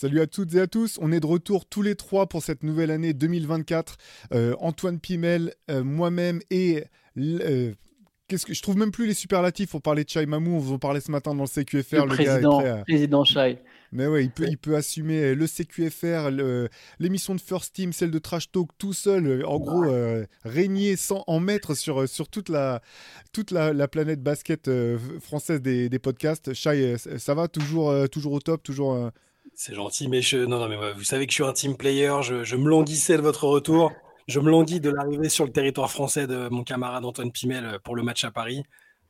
Salut à toutes et à tous, on est de retour tous les trois pour cette nouvelle année 2024. Euh, Antoine Pimel, euh, moi-même et... euh, Qu'est-ce que je trouve même plus les superlatifs pour parler de Chai Mamou, on vous en parlait ce matin dans le CQFR. Le, président, à- président Shai. Mais ouais, il peut, il peut assumer le CQFR, l'émission de First Team, celle de Trash Talk tout seul. euh, En gros, euh, régner sans en mettre sur, euh, sur toute, la, toute la, la planète basket euh, française des, des podcasts. Shai, euh, ça va? Toujours, euh, toujours au top, toujours. Euh, C'est gentil, mais je... non, non, mais ouais, vous savez que je suis un team player. Je, je me languissais de votre retour. Je me languis de l'arrivée sur le territoire français de mon camarade Antoine Pimel euh, pour le match à Paris.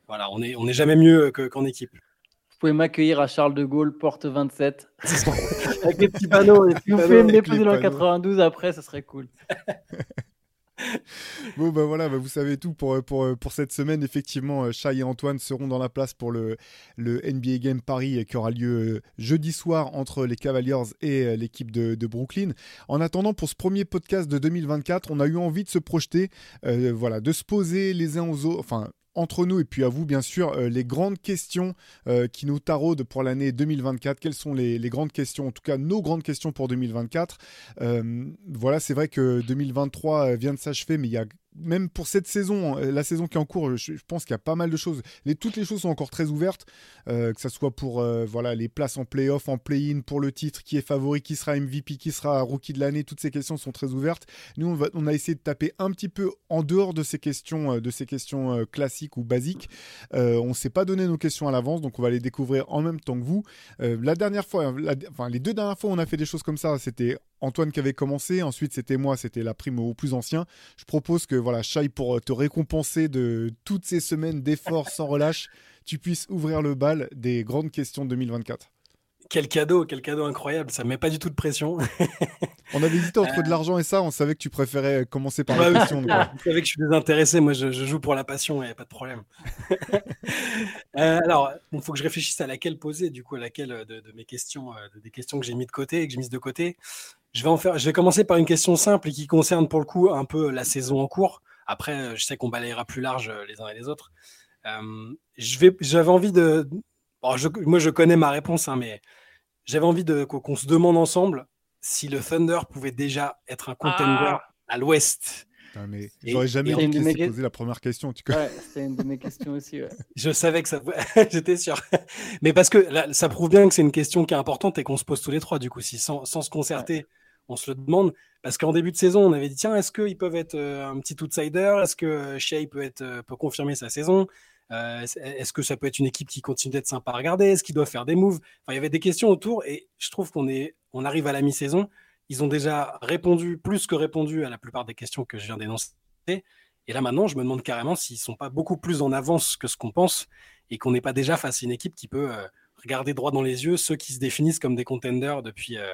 Voilà, on n'est on est jamais mieux que- qu'en équipe. Vous pouvez m'accueillir à Charles de Gaulle, porte 27. Avec les petits panneaux. petits Si vous panneaux. pouvez me déposer dans le panneaux. 92 après, ça serait cool. Bon, bah voilà, bah vous savez tout pour, pour, pour cette semaine. Effectivement, euh, Shai et Antoine seront dans la place pour le, le NBA Game Paris euh, qui aura lieu euh, jeudi soir entre les Cavaliers et euh, l'équipe de, de Brooklyn. En attendant, pour ce premier podcast de 2024, on a eu envie de se projeter, euh, voilà, de se poser les uns aux autres, enfin, entre nous et puis à vous, bien sûr, euh, les grandes questions euh, qui nous taraudent pour l'année 2024. Quelles sont les, grandes questions, en tout cas nos grandes questions pour 2024 Euh, Voilà, c'est vrai que 2023 vient de s'achever, mais il y a même pour cette saison, euh, la saison qui est en cours, je, pense qu'il y a pas mal de choses. Toutes les choses sont encore très ouvertes, euh, que ce soit pour euh, les places en play-off, en play-in, pour le titre, qui est favori, qui sera MVP, qui sera rookie de l'année, toutes ces questions sont très ouvertes. Nous, on, a essayé de taper un petit peu en dehors de ces questions, euh, classiques ou basiques. On ne s'est pas donné nos questions à l'avance, donc on va les découvrir en même temps que vous. La dernière fois, enfin les deux dernières fois, on a fait des choses comme ça. C'était Antoine qui avait commencé, ensuite c'était moi, c'était la prime au plus ancien. Je propose que voilà, Shai, pour te récompenser de toutes ces semaines d'efforts sans relâche, tu puisses ouvrir le bal des grandes questions de 2024. Quel cadeau, quel cadeau incroyable. Ça ne met pas du tout de pression. On avait hésité entre de l'argent et ça, on savait que tu préférais commencer par Bah la oui. donc, voilà. Vous savez que je suis désintéressé. Moi, je, je joue pour la passion et pas de problème. Euh, alors, il faut que je réfléchisse à laquelle poser, du coup, à laquelle euh, de, de mes questions, euh, de- des questions que j'ai mis de côté et que j'ai mises de côté. Je vais en faire. Je vais commencer par une question simple et qui concerne pour le coup un peu la saison en cours. Après, euh, je sais qu'on balayera plus large euh, les uns et les autres. Euh, je vais. J'avais envie de. bon, je- moi, je connais ma réponse, hein, mais j'avais envie de qu'on se demande ensemble si le Thunder pouvait déjà être un contender à l'Ouest. Mais Et- j'aurais jamais dû te de mes poser la première question. Tu. Ouais, c'était une de mes questions aussi. ouais. Je savais que ça. J'étais sûr. Mais parce que là, ça prouve bien que c'est une question qui est importante et qu'on se pose tous les trois, du coup, si sans, sans se concerter, on se le demande. Parce qu'en début de saison, on avait dit tiens, est-ce qu'ils peuvent être euh, un petit outsider? Est-ce que Shea peut, être, euh, peut confirmer sa saison? Euh, est- Est-ce que ça peut être une équipe qui continue d'être sympa à regarder? Est-ce qu'ils doivent faire des moves? Enfin, il y avait des questions autour et je trouve qu'on est, on arrive à la mi-saison. Ils ont déjà répondu, plus que répondu à la plupart des questions que je viens d'énoncer. Et là maintenant, je me demande carrément s'ils sont pas beaucoup plus en avance que ce qu'on pense et qu'on n'est pas déjà face à une équipe qui peut euh, regarder droit dans les yeux ceux qui se définissent comme des contenders depuis, euh,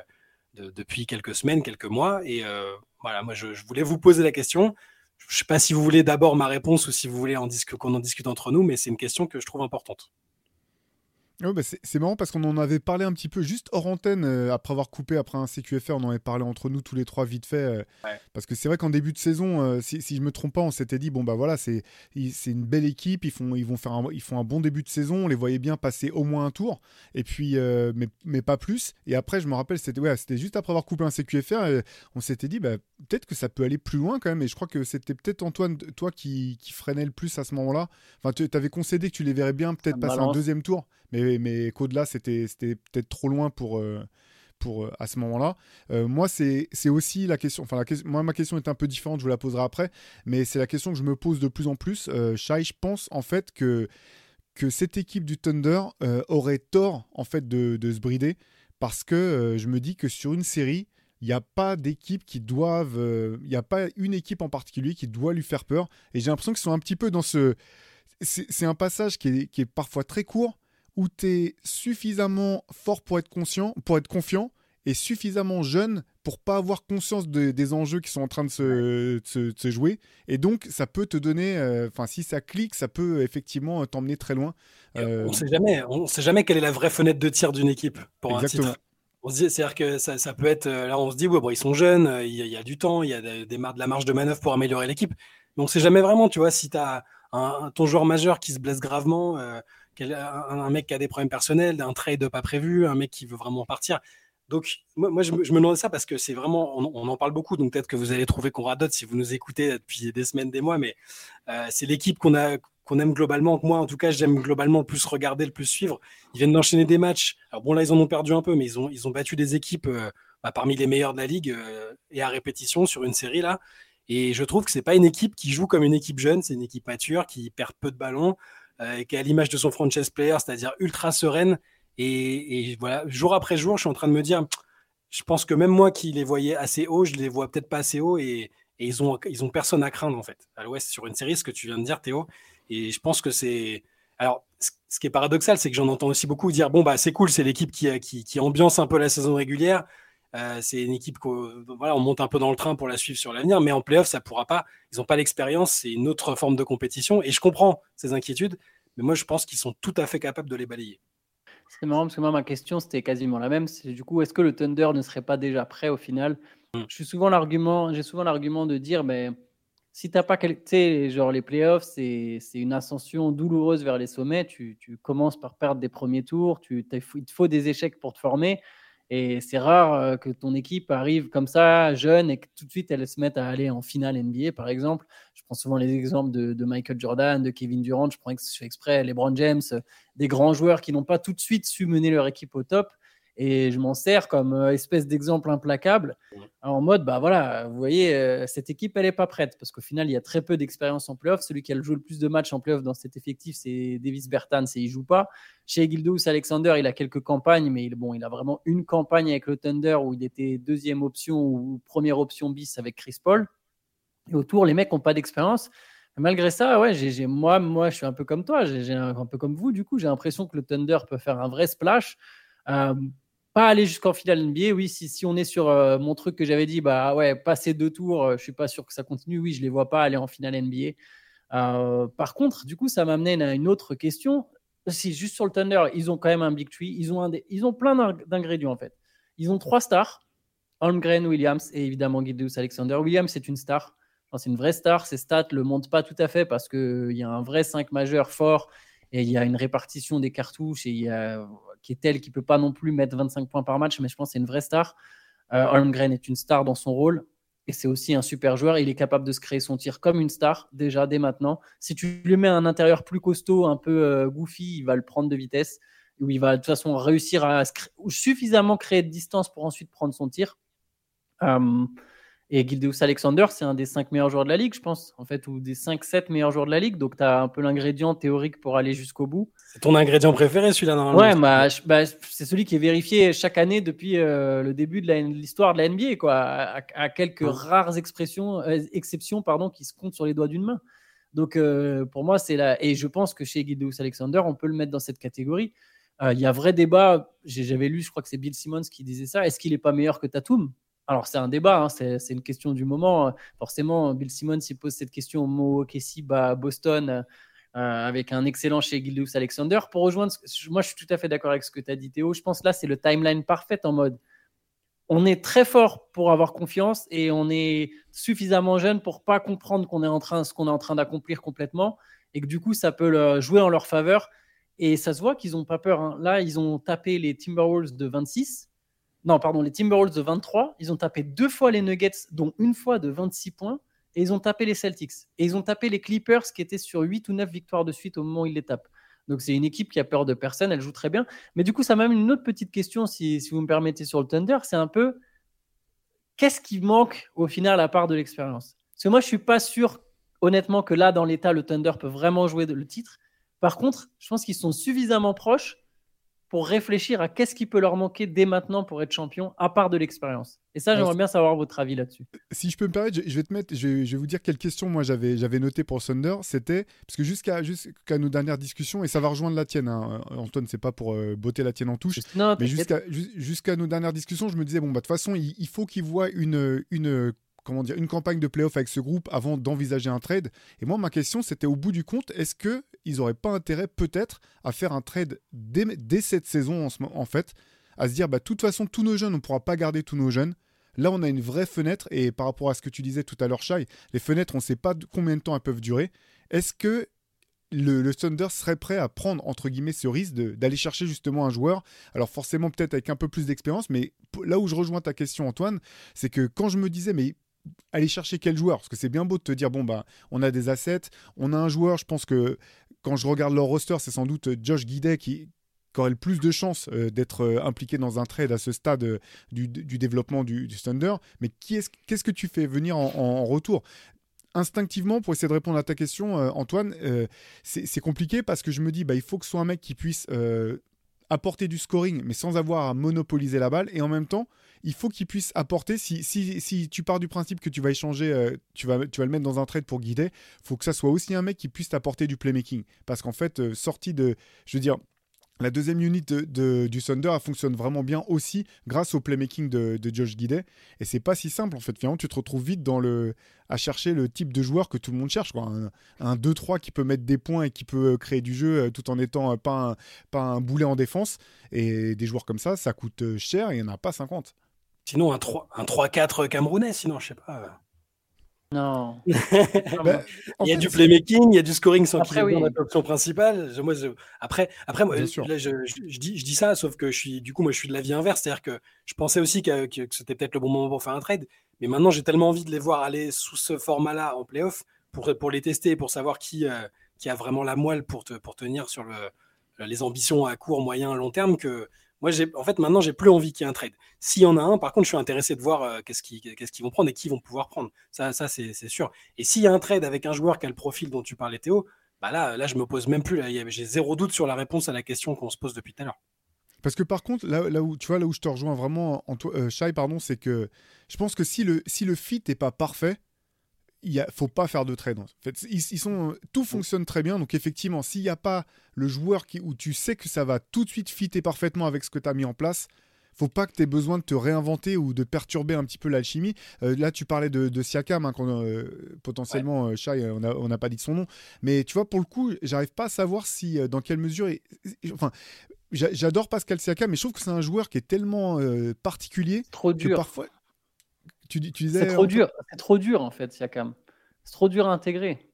de- depuis quelques semaines, quelques mois. Et euh, voilà, moi je, je voulais vous poser la question. Je ne sais pas si vous voulez d'abord ma réponse ou si vous voulez en qu'on en discute entre nous, mais c'est une question que je trouve importante. Ouais, bah, c'est marrant parce qu'on en avait parlé un petit peu juste hors antenne, euh, après avoir coupé après un CQFR, on en avait parlé entre nous tous les trois vite fait. euh, Ouais. Parce que c'est vrai qu'en début de saison, euh, si, si je me trompe pas, on s'était dit, bon bah voilà, c'est une belle équipe, ils font, ils, vont faire un, ils font un bon début de saison, on les voyait bien passer au moins un tour, et puis, mais, mais pas plus. Et après, je me rappelle, c'était ouais, juste après avoir coupé un CQFR, et on s'était dit, bah, peut-être que ça peut aller plus loin quand même, et je crois que c'était peut-être Antoine, toi qui, qui freinait le plus à ce moment-là. Enfin, tu avais concédé que tu les verrais bien peut-être passer un deuxième tour, mais, mais qu'au-delà, c'était peut-être trop loin pour, euh, pour euh, à ce moment-là. Euh, moi, c'est aussi la question. Enfin, la question- moi, ma question est un peu différente, je vous la poserai après, mais c'est la question que je me pose de plus en plus. Euh, Shai, je pense en fait que, que cette équipe du Thunder aurait tort en fait de, de se brider parce que je me dis que sur une série, il n'y a pas d'équipe qui doivent. Il n'y a pas une équipe en particulier qui doit lui faire peur. Et j'ai l'impression qu'ils sont un petit peu dans ce. C'est un passage qui est, qui est parfois très court où tu es suffisamment fort pour être conscient, pour être confiant, est suffisamment jeune pour pas avoir conscience des enjeux qui sont en train de se, jouer. Et donc, ça peut te donner, euh, enfin, si ça clique, ça peut effectivement t'emmener très loin. On sait jamais, on sait jamais quelle est la vraie fenêtre de tir d'une équipe pour un titre. C'est-à-dire que ça, peut être. Là, on se dit, ouais, bon, ils sont jeunes, il y, a, du temps, il y a des, de la marge de manœuvre pour améliorer l'équipe. Mais on sait jamais vraiment, tu vois, si tu as ton joueur majeur qui se blesse gravement, euh, un, mec qui a des problèmes personnels, un trade pas prévu, un mec qui veut vraiment partir. Donc, moi, je, me demandais ça parce que c'est vraiment, on, en parle beaucoup, donc peut-être que vous allez trouver qu'on radote si vous nous écoutez depuis des semaines, des mois, mais euh, c'est l'équipe qu'on a qu'on aime globalement, moi en tout cas j'aime globalement le plus regarder, le plus suivre. Ils viennent d'enchaîner des matchs. Alors bon là ils en ont perdu un peu, mais ils ont, ils ont battu des équipes euh, bah, parmi les meilleures de la ligue et à répétition sur une série là. Et je trouve que c'est pas une équipe qui joue comme une équipe jeune, c'est une équipe mature qui perd peu de ballons, euh, et qui est à l'image de son franchise player, c'est-à-dire ultra sereine. Et, voilà, jour après jour, je suis en train de me dire, je pense que même moi qui les voyais assez haut, je les vois peut-être pas assez haut, et, ils ont ils ont personne à craindre en fait à l'Ouest sur une série, ce que tu viens de dire, Théo. Et je pense que c'est alors, ce qui est paradoxal, c'est que j'en entends aussi beaucoup dire bon bah c'est cool, c'est l'équipe qui, qui, qui ambiance un peu la saison régulière. Euh, c'est une équipe qu'on voilà, on monte un peu dans le train pour la suivre sur l'avenir, mais en playoff, ça pourra pas. Ils n'ont pas l'expérience, c'est une autre forme de compétition. Et je comprends ces inquiétudes, mais moi, je pense qu'ils sont tout à fait capables de les balayer. C'est marrant parce que moi, ma question, c'était quasiment la même. C'est du coup, est-ce que le Thunder ne serait pas déjà prêt au final? Mm. Je suis souvent l'argument, j'ai souvent l'argument de dire, mais si t'as pas, tu sais, genre les playoffs, c'est une ascension douloureuse vers les sommets. Tu, tu, commences par perdre des premiers tours, tu, il te faut des échecs pour te former. Et c'est rare euh, que ton équipe arrive comme ça, jeune, et que tout de suite elle se mette à aller en finale NBA, par exemple. Je prends souvent les exemples de, Michael Jordan, de Kevin Durant, je prends exprès LeBron James, des grands joueurs qui n'ont pas tout de suite su mener leur équipe au top et je m'en sers comme euh, espèce d'exemple implacable en mode bah voilà vous voyez euh, cette équipe elle est pas prête. Parce qu'au final il y a très peu d'expérience en playoff. Celui qui a joué le plus de matchs en playoff dans cet effectif c'est Davis Bertans et il joue pas. Chez Gildous Alexander il a quelques campagnes mais il, bon il a vraiment une campagne avec le Thunder où il était deuxième option ou première option bis avec Chris Paul. Et autour les mecs ont pas d'expérience. Malgré ça, ouais, moi, moi, je suis un peu comme toi, j'ai, un, un, peu comme vous. Du coup, j'ai l'impression que le Thunder peut faire un vrai splash. Euh, pas aller jusqu'en finale NBA. Oui, si, si on est sur euh, mon truc que j'avais dit, bah ouais, passer deux tours, euh, je suis pas sûr que ça continue. Oui, je les vois pas aller en finale NBA. Euh, par contre, du coup, ça m'amenait à une autre question. Si juste sur le Thunder, ils ont quand même un big tree. Ils ont, un ils ont plein d'ingrédients en fait. Ils ont trois stars Holmgren, Williams et évidemment Gideus Alexander. Williams, c'est une star. C'est une vraie star. Ses stats le montrent pas tout à fait parce qu'il y a un vrai 5 majeur fort et il y a une répartition des cartouches et il y a qui est tel qu'il peut pas non plus mettre 25 points par match, mais je pense que c'est une vraie star. Euh, Holmgren est une star dans son rôle et c'est aussi un super joueur. Il est capable de se créer son tir comme une star déjà dès maintenant. Si tu lui mets un intérieur plus costaud, un peu euh, goofy, il va le prendre de vitesse où il va de toute façon réussir à suffisamment créer de distance pour ensuite prendre son tir. Euh, et Gildeus Alexander, c'est un des 5 meilleurs joueurs de la ligue, je pense, en fait, ou des 5-7 meilleurs joueurs de la ligue. Donc, tu as un peu l'ingrédient théorique pour aller jusqu'au bout. C'est ton ingrédient préféré, celui-là, normalement Ouais, bah, bah, c'est celui qui est vérifié chaque année depuis euh, le début de l'histoire de la NBA, quoi, à, quelques rares expressions, euh, exceptions pardon, qui se comptent sur les doigts d'une main. Donc, euh, pour moi, c'est là. Et je pense que chez Gildeus Alexander, on peut le mettre dans cette catégorie. Il y a vrai débat. J'avais lu, je crois que c'est Bill Simmons qui disait ça. Est-ce qu'il n'est pas meilleur que Tatum? Alors, c'est un débat, hein, c'est une question du moment. Forcément, Bill Simmons s'y pose cette question au Milwaukee, bah, Boston, euh, avec un excellent chez Gildous Alexander. Pour rejoindre, moi, je suis tout à fait d'accord avec ce que tu as dit, Théo. Je pense là, c'est le timeline parfait en mode on est très fort pour avoir confiance et on est suffisamment jeune pour pas comprendre qu'on est en train, ce qu'on est en train d'accomplir complètement et que du coup, ça peut jouer en leur faveur. Et ça se voit qu'ils n'ont pas peur. Hein. Là, ils ont tapé les Timberwolves de 26 non, pardon, les Timberwolves de 23, ils ont tapé deux fois les Nuggets, dont une fois de 26 points, et ils ont tapé les Celtics. Et ils ont tapé les Clippers, qui étaient sur 8 ou 9 victoires de suite au moment où ils les tapent. Donc c'est une équipe qui a peur de personne, elle joue très bien. Mais du coup, ça m'amène une autre petite question, si, vous me permettez, sur le Thunder, c'est un peu, qu'est-ce qui manque au final à part de l'expérience? Parce que moi, je suis pas sûr, honnêtement, que là, dans l'état, le Thunder peut vraiment jouer le titre. Par contre, je pense qu'ils sont suffisamment proches pour réfléchir à qu'est-ce qui peut leur manquer dès maintenant pour être champion, à part de l'expérience. Et ça, j'aimerais bien savoir votre avis là-dessus. Si je peux me permettre, je vais te mettre, je vais, vous dire quelle question moi j'avais, j'avais noté pour Thunder. C'était parce que jusqu'à jusqu'à nos dernières discussions et ça va rejoindre la tienne, hein, Antoine, c'est pas pour euh, botter la tienne en touche, mais jusqu'à jusqu'à nos dernières discussions, je me disais bon bah de toute façon il, il faut qu'ils voient une une comment dire, une campagne de playoff avec ce groupe avant d'envisager un trade. Et moi, ma question, c'était au bout du compte, est-ce qu'ils n'auraient pas intérêt peut-être à faire un trade dès, cette saison en, fait, à se dire, bah, de toute façon, tous nos jeunes, on ne pourra pas garder tous nos jeunes. Là, on a une vraie fenêtre, et par rapport à ce que tu disais tout à l'heure, Shai, les fenêtres, on ne sait pas combien de temps elles peuvent durer. Est-ce que le, Thunder serait prêt à prendre entre guillemets ce risque d'aller chercher justement un joueur? Alors forcément peut-être avec un peu plus d'expérience, mais là où je rejoins ta question Antoine, c'est que quand je me disais mais aller chercher quel joueur Parce que c'est bien beau de te dire, bon, bah, on a des assets, on a un joueur, je pense que quand je regarde leur roster, c'est sans doute Josh Guidet qui, aurait le plus de chances euh, d'être euh, impliqué dans un trade à ce stade euh, du, développement du, Thunder. Mais qu'est-ce que tu fais venir en, retour? Instinctivement, pour essayer de répondre à ta question, Antoine, c'est compliqué parce que je me dis, bah, il faut que ce soit un mec qui puisse apporter du scoring, mais sans avoir à monopoliser la balle. Et en même temps, il faut qu'il puisse apporter. Si, si, si, tu pars du principe que tu vas échanger, euh, tu, vas, tu le mettre dans un trade pour guider, faut que ça soit aussi un mec qui puisse t'apporter du playmaking. Parce qu'en fait, euh, sorti de. Je veux dire. La deuxième unit de, du Thunder fonctionne vraiment bien aussi grâce au playmaking de, de Josh Guidet. Et c'est pas si simple en fait. Finalement, tu te retrouves vite dans le, à chercher le type de joueur que tout le monde cherche. Quoi. Un, 2-3 qui peut mettre des points et qui peut créer du jeu tout en étant pas un, pas un boulet en défense. Et des joueurs comme ça, ça coûte cher et il n'y en a pas 50. Sinon, un 3-4 camerounais, sinon, je sais pas. Non. Bah, il y a du playmaking, il y a du scoring sans qu'il oui. l'option principale. Moi, après, après moi, là, je, je, dis, je dis ça, sauf que je suis, du coup, moi, je suis de l'avis inverse. C'est-à-dire que je pensais aussi que, que, c'était peut-être le bon moment pour faire un trade. Mais maintenant, j'ai tellement envie de les voir aller sous ce format-là en playoff pour, pour les tester, pour savoir qui, euh, qui a vraiment la moelle pour, te, pour tenir sur le, les ambitions à court, moyen, long terme que moi, en fait, maintenant, j'ai plus envie qu'il y ait un trade. S'il y en a un, par contre, je suis intéressé de voir euh, qu'est-ce qu'ils vont prendre et qui vont pouvoir prendre. Ça, c'est sûr. Et s'il y a un trade avec un joueur qui a le profil dont tu parlais, Théo, bah là, là, je me pose même plus. J'ai zéro doute sur la réponse à la question qu'on se pose depuis tout à l'heure. Parce que par contre, là, là, où tu vois, là où je te rejoins vraiment, en euh, pardon, c'est que je pense que si le, si le fit n'est pas parfait, il ne faut pas faire de trade. En fait, ils, sont, tout fonctionne très bien. Donc, effectivement, s'il n'y a pas le joueur qui, où tu sais que ça va tout de suite fitter parfaitement avec ce que tu as mis en place, faut pas que tu aies besoin de te réinventer ou de perturber un petit peu l'alchimie. Euh, là, tu parlais de, Siakam, hein, euh, potentiellement, ouais. Euh, on n'a pas dit son nom. Mais tu vois, pour le coup, j'arrive pas à savoir si, dans quelle mesure. enfin, j'adore Pascal Siakam, mais je trouve que c'est un joueur qui est tellement particulier. Trop dur. Que parfois, c'est trop dur. C'est trop dur en fait, Siakam. C'est trop dur à intégrer.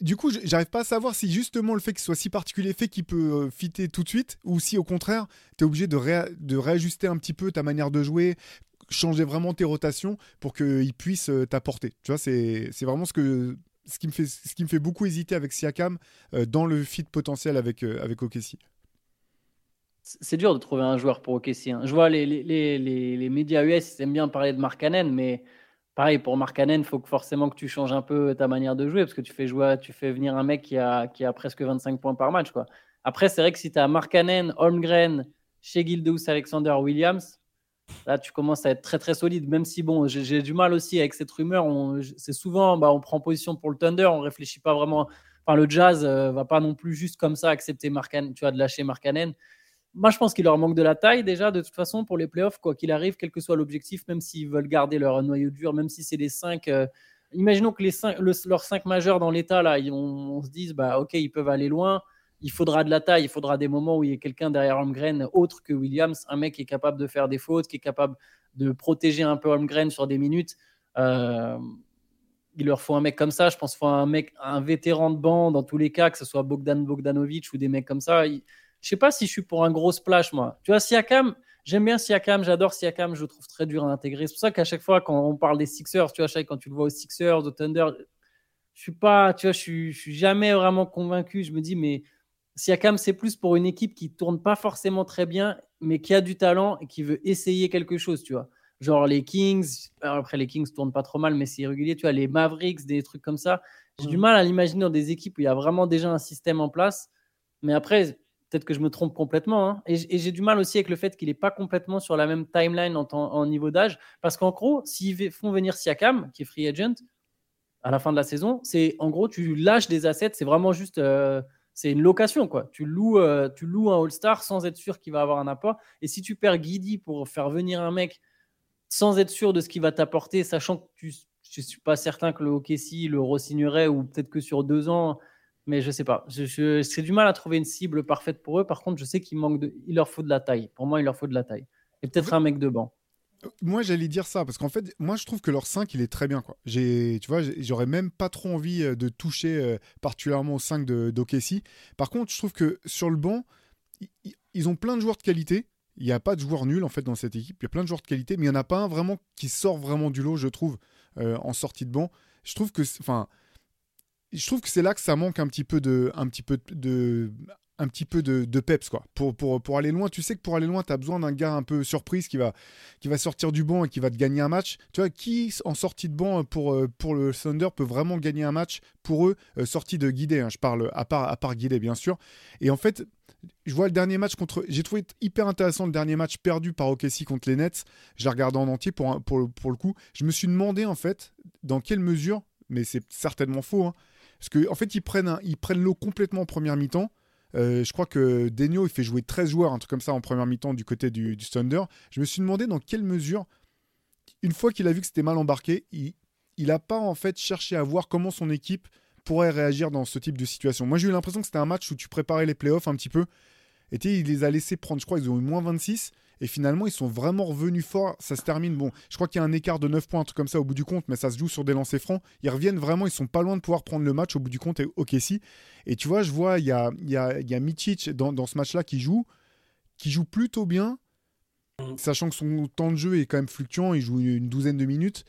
Du coup, j'arrive pas à savoir si justement le fait qu'il soit si particulier fait qu'il peut euh, fitter tout de suite ou si au contraire, tu es obligé de, de, réajuster un petit peu ta manière de jouer, changer vraiment tes rotations pour qu'il puisse euh, t'apporter. Tu vois, c'est vraiment ce, que, ce, qui me fait, ce qui me fait beaucoup hésiter avec Siakam euh, dans le fit potentiel avec, avec OKC c'est dur de trouver un joueur pour OKC. Hein. Je vois les, les, les, les, médias US, ils aiment bien parler de Markkanen, mais pareil, pour Markkanen, il faut que forcément que tu changes un peu ta manière de jouer, parce que tu fais, jouer, tu fais venir un mec qui a, qui a presque 25 points par match. Quoi. Après, c'est vrai que si tu as Markkanen, Holmgren, chez Gildeus Alexander Williams, là, tu commences à être très très solide, même si, bon, j'ai du mal aussi avec cette rumeur. C'est souvent, bah, on prend position pour le Thunder, on réfléchit pas vraiment. Enfin, le Jazz euh, va pas non plus juste comme ça accepter Markkanen, tu vois, de lâcher Markkanen moi, je pense qu'il leur manque de la taille déjà, de toute façon, pour les playoffs, quoi qu'il arrive, quel que soit l'objectif, même s'ils veulent garder leur noyau dur, même si c'est les cinq. Euh, imaginons que leurs cinq majeurs dans l'état, là, on, se dise, bah, ok, ils peuvent aller loin. Il faudra de la taille, il faudra des moments où il y a quelqu'un derrière Holmgren autre que Williams, un mec qui est capable de faire des fautes, qui est capable de protéger un peu Holmgren sur des minutes. Euh, il leur faut un mec comme ça. Je pense qu'il faut un mec, un vétéran de banc dans tous les cas, que ce soit Bogdan Bogdanovic ou des mecs comme ça. Je sais pas si je suis pour un gros splash, moi. Tu vois, Siakam, j'aime bien Siakam, j'adore Siakam, je le trouve très dur à intégrer. C'est pour ça qu'à chaque fois, quand on parle des Sixers, tu vois, quand tu le vois aux Sixers, au Thunder, je suis pas, tu vois, je suis, je suis jamais vraiment convaincu. Je me dis, mais Siakam, c'est plus pour une équipe qui tourne pas forcément très bien, mais qui a du talent et qui veut essayer quelque chose, tu vois. Genre les Kings, après les Kings tournent pas trop mal, mais c'est irrégulier, tu vois, les Mavericks, des trucs comme ça. J'ai du mal à l'imaginer dans des équipes où il y a vraiment déjà un système en place. Mais après, Peut-être que je me trompe complètement. Hein. Et, j'ai du mal aussi avec le fait qu'il n'est pas complètement sur la même timeline en, niveau d'âge. Parce qu'en gros, s'ils font venir Siakam, qui est free agent, à la fin de la saison, c'est en gros, tu lâches des assets. C'est vraiment juste. Euh, c'est une location, quoi. Tu loues, euh, tu loues un All-Star sans être sûr qu'il va avoir un apport. Et si tu perds Guidi pour faire venir un mec sans être sûr de ce qu'il va t'apporter, sachant que tu, je ne suis pas certain que le OKC le re-signerait ou peut-être que sur deux ans, mais je sais pas. Je, c'est du mal à trouver une cible parfaite pour eux. Par contre, je sais qu'il manque de, il leur faut de la taille. Pour moi, il leur faut de la taille. Et peut-être un mec de banc. Moi, j'allais dire ça parce qu'en fait, moi, je trouve que leur 5, il est très bien. Quoi. J'ai, tu vois, j'aurais même pas trop envie euh, de toucher euh, particulièrement au 5 de d'Okessi. Par contre, je trouve que sur le banc, ils ont plein de joueurs de qualité. Il n'y a pas de joueurs nuls en fait dans cette équipe. Il y a plein de joueurs de qualité, mais il n'y en a pas un vraiment qui sort vraiment du lot, je trouve, euh, en sortie de banc. Je trouve que, enfin, je trouve que c'est là que ça manque un petit peu de, un petit peu de, un petit peu de, peps quoi. Pour, pour, pour, aller loin, tu sais que pour aller loin, tu as besoin d'un gars un peu surprise qui va, qui va sortir du banc et qui va te gagner un match. Tu vois, qui en sortie de banc pour, pour le Thunder peut vraiment gagner un match pour eux, euh, sortie de guidé, hein, je parle à part, à part guidé bien sûr. Et en fait, je vois le dernier match contre. J'ai trouvé hyper intéressant le dernier match perdu par OKC contre les Nets. Je l'ai regardé en entier pour, pour, pour, le coup. Je me suis demandé en fait dans quelle mesure, mais c'est certainement faux, hein, parce qu'en en fait ils prennent, l'eau complètement en première mi-temps. Euh, je crois que Denio il fait jouer 13 joueurs, un truc comme ça en première mi-temps du côté du, Thunder. Je me suis demandé dans quelle mesure, une fois qu'il a vu que c'était mal embarqué, il n'a pas en fait cherché à voir comment son équipe pourrait réagir dans ce type de situation. Moi, j'ai eu l'impression que c'était un match où tu préparais les playoffs un petit peu. Et il les a laissés prendre, je crois, ils ont eu moins 26. Et finalement, ils sont vraiment revenus fort. Ça se termine. Bon, je crois qu'il y a un écart de 9 points, un truc comme ça au bout du compte, mais ça se joue sur des lancers francs. Ils reviennent vraiment, ils sont pas loin de pouvoir prendre le match au bout du compte. Et ok, si. Et tu vois, je vois, il y a, y a, y a Mitic dans, dans ce match-là qui joue, qui joue plutôt bien, sachant que son temps de jeu est quand même fluctuant. Il joue une douzaine de minutes.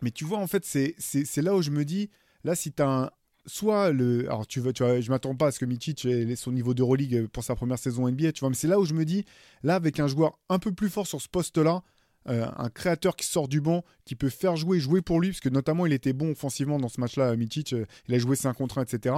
Mais tu vois, en fait, c'est là où je me dis, Là, si tu as un, soit le. Alors, tu veux, tu vois, je m'attends pas à ce que Mitic ait son niveau de d'Euroleague pour sa première saison NBA, tu vois, mais c'est là où je me dis, là, avec un joueur un peu plus fort sur ce poste-là, euh, un créateur qui sort du banc, qui peut faire jouer, jouer pour lui, parce que notamment il était bon offensivement dans ce match-là, Mitic, euh, il a joué 5 contre 1, etc.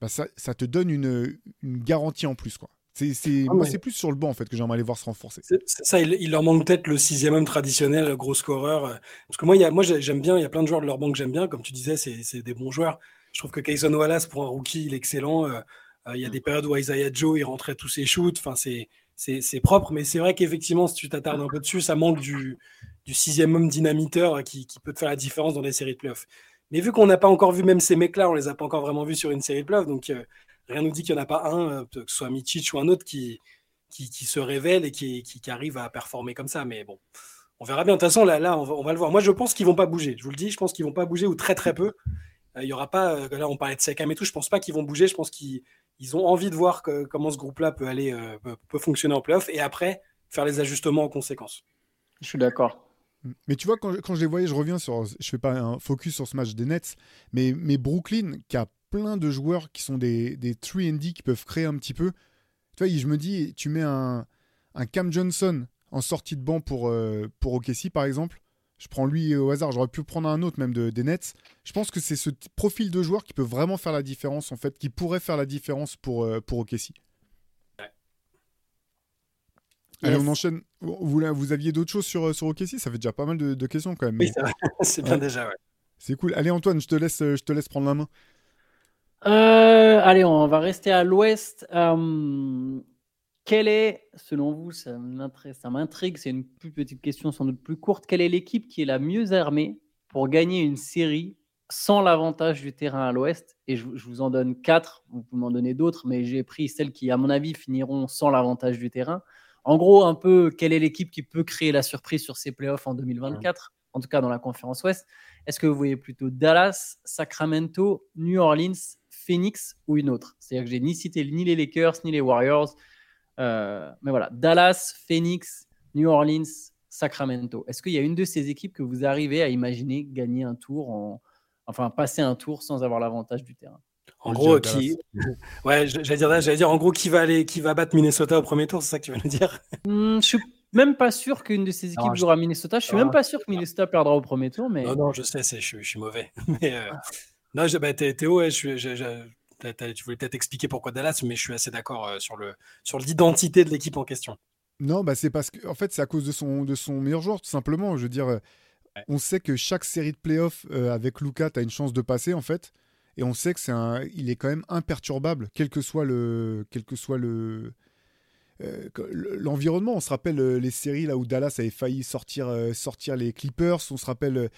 Bah, ça, ça, te donne une, une, garantie en plus, quoi. C'est, ah, moi, c'est plus sur le banc en fait que j'aimerais aller voir se renforcer. C'est, ça, il, leur manque peut-être le sixième homme traditionnel, gros scoreur. Euh, parce que moi, y a, moi j'aime bien, il y a plein de joueurs de leur banc que j'aime bien. Comme tu disais, c'est, c'est des bons joueurs. Je trouve que Kayson Wallace, pour un rookie, il est excellent. Euh, euh, il y a mm. des périodes où Isaiah Joe, il rentrait tous ses shoots. Enfin, c'est, c'est, propre, mais c'est vrai qu'effectivement, si tu t'attardes un peu dessus, ça manque du, du sixième homme dynamiteur qui, qui, peut te faire la différence dans les séries de playoffs. Mais vu qu'on n'a pas encore vu même ces mecs-là, on les a pas encore vraiment vus sur une série de playoffs, donc euh, rien nous dit qu'il n'y en a pas un, que ce soit Michich ou un autre, qui, qui, qui se révèle et qui, qui, arrive à performer comme ça. Mais bon, on verra bien. De toute façon, là, là on, va, on va le voir. Moi, je pense qu'ils vont pas bouger. Je vous le dis, je pense qu'ils vont pas bouger ou très très peu. Euh, il y aura pas, euh, là on parlait de Sekam et tout, je pense pas qu'ils vont bouger, je pense qu'ils ont envie de voir comment ce groupe-là peut aller, euh, peut, fonctionner en playoff et après faire les ajustements en conséquence. Je suis d'accord. Mais tu vois, quand, quand, je les voyais, je reviens sur. Je fais pas un focus sur ce match des Nets, mais, mais Brooklyn, qui a plein de joueurs qui sont des, des 3D qui peuvent créer un petit peu. Tu vois, je me dis, tu mets un, un Cam Johnson en sortie de banc pour, pour OKC, par exemple. Je prends lui au hasard, j'aurais pu prendre un autre même de, des Nets. Je pense que c'est ce profil de joueur qui peut vraiment faire la différence, en fait, qui pourrait faire la différence pour, euh, pour OKC. Allez, on enchaîne. Vous, vous aviez d'autres choses sur, euh, sur OKC Ça fait déjà pas mal de, questions quand même. Oui, c'est bien déjà, ouais. C'est cool. Allez, Antoine, je te laisse, je te laisse prendre la main. Euh, allez, on va rester à l'ouest. Euh, quelle est, selon vous, ça m'intrigue, c'est une plus petite question sans doute plus courte, quelle est l'équipe qui est la mieux armée pour gagner une série sans l'avantage du terrain à l'ouest? Et je, vous en donne quatre, vous pouvez m'en donner d'autres, mais j'ai pris celles qui, à mon avis, finiront sans l'avantage du terrain. En gros, un peu, quelle est l'équipe qui peut créer la surprise sur ces playoffs en 2024, en tout cas dans la conférence ouest? Est-ce que vous voyez plutôt Dallas, Sacramento, New Orleans, Phoenix ou une autre? C'est-à-dire que j'ai ni cité ni les Lakers, ni les Warriors, euh, mais voilà, Dallas, Phoenix, New Orleans, Sacramento. Est-ce qu'il y a une de ces équipes que vous arrivez à imaginer gagner un tour, en... enfin passer un tour sans avoir l'avantage du terrain? En gros, qui. Ouais, j'allais dire, j'allais dire, en gros, qui va aller, qui va battre Minnesota au premier tour, c'est ça que tu veux nous dire? Hmm, Je suis même pas sûr qu'une de ces équipes jouera Minnesota. Je suis même pas sûr que Minnesota perdra au premier tour, mais. Non, non, je sais, je, je, suis mauvais. Mais euh, non, bah, Théo, je, tu voulais peut-être expliquer pourquoi Dallas, mais je suis assez d'accord sur le sur l'identité de l'équipe en question. Non, bah c'est parce que en fait c'est à cause de son de son meilleur joueur tout simplement. Je veux dire, on sait que chaque série de playoffs avec Luca, tu as une chance de passer en fait, et on sait que c'est un, il est quand même imperturbable, quel que soit le, quel que soit le euh, l'environnement. On se rappelle euh, les séries là où Dallas avait failli sortir, euh, sortir les Clippers. On se rappelle,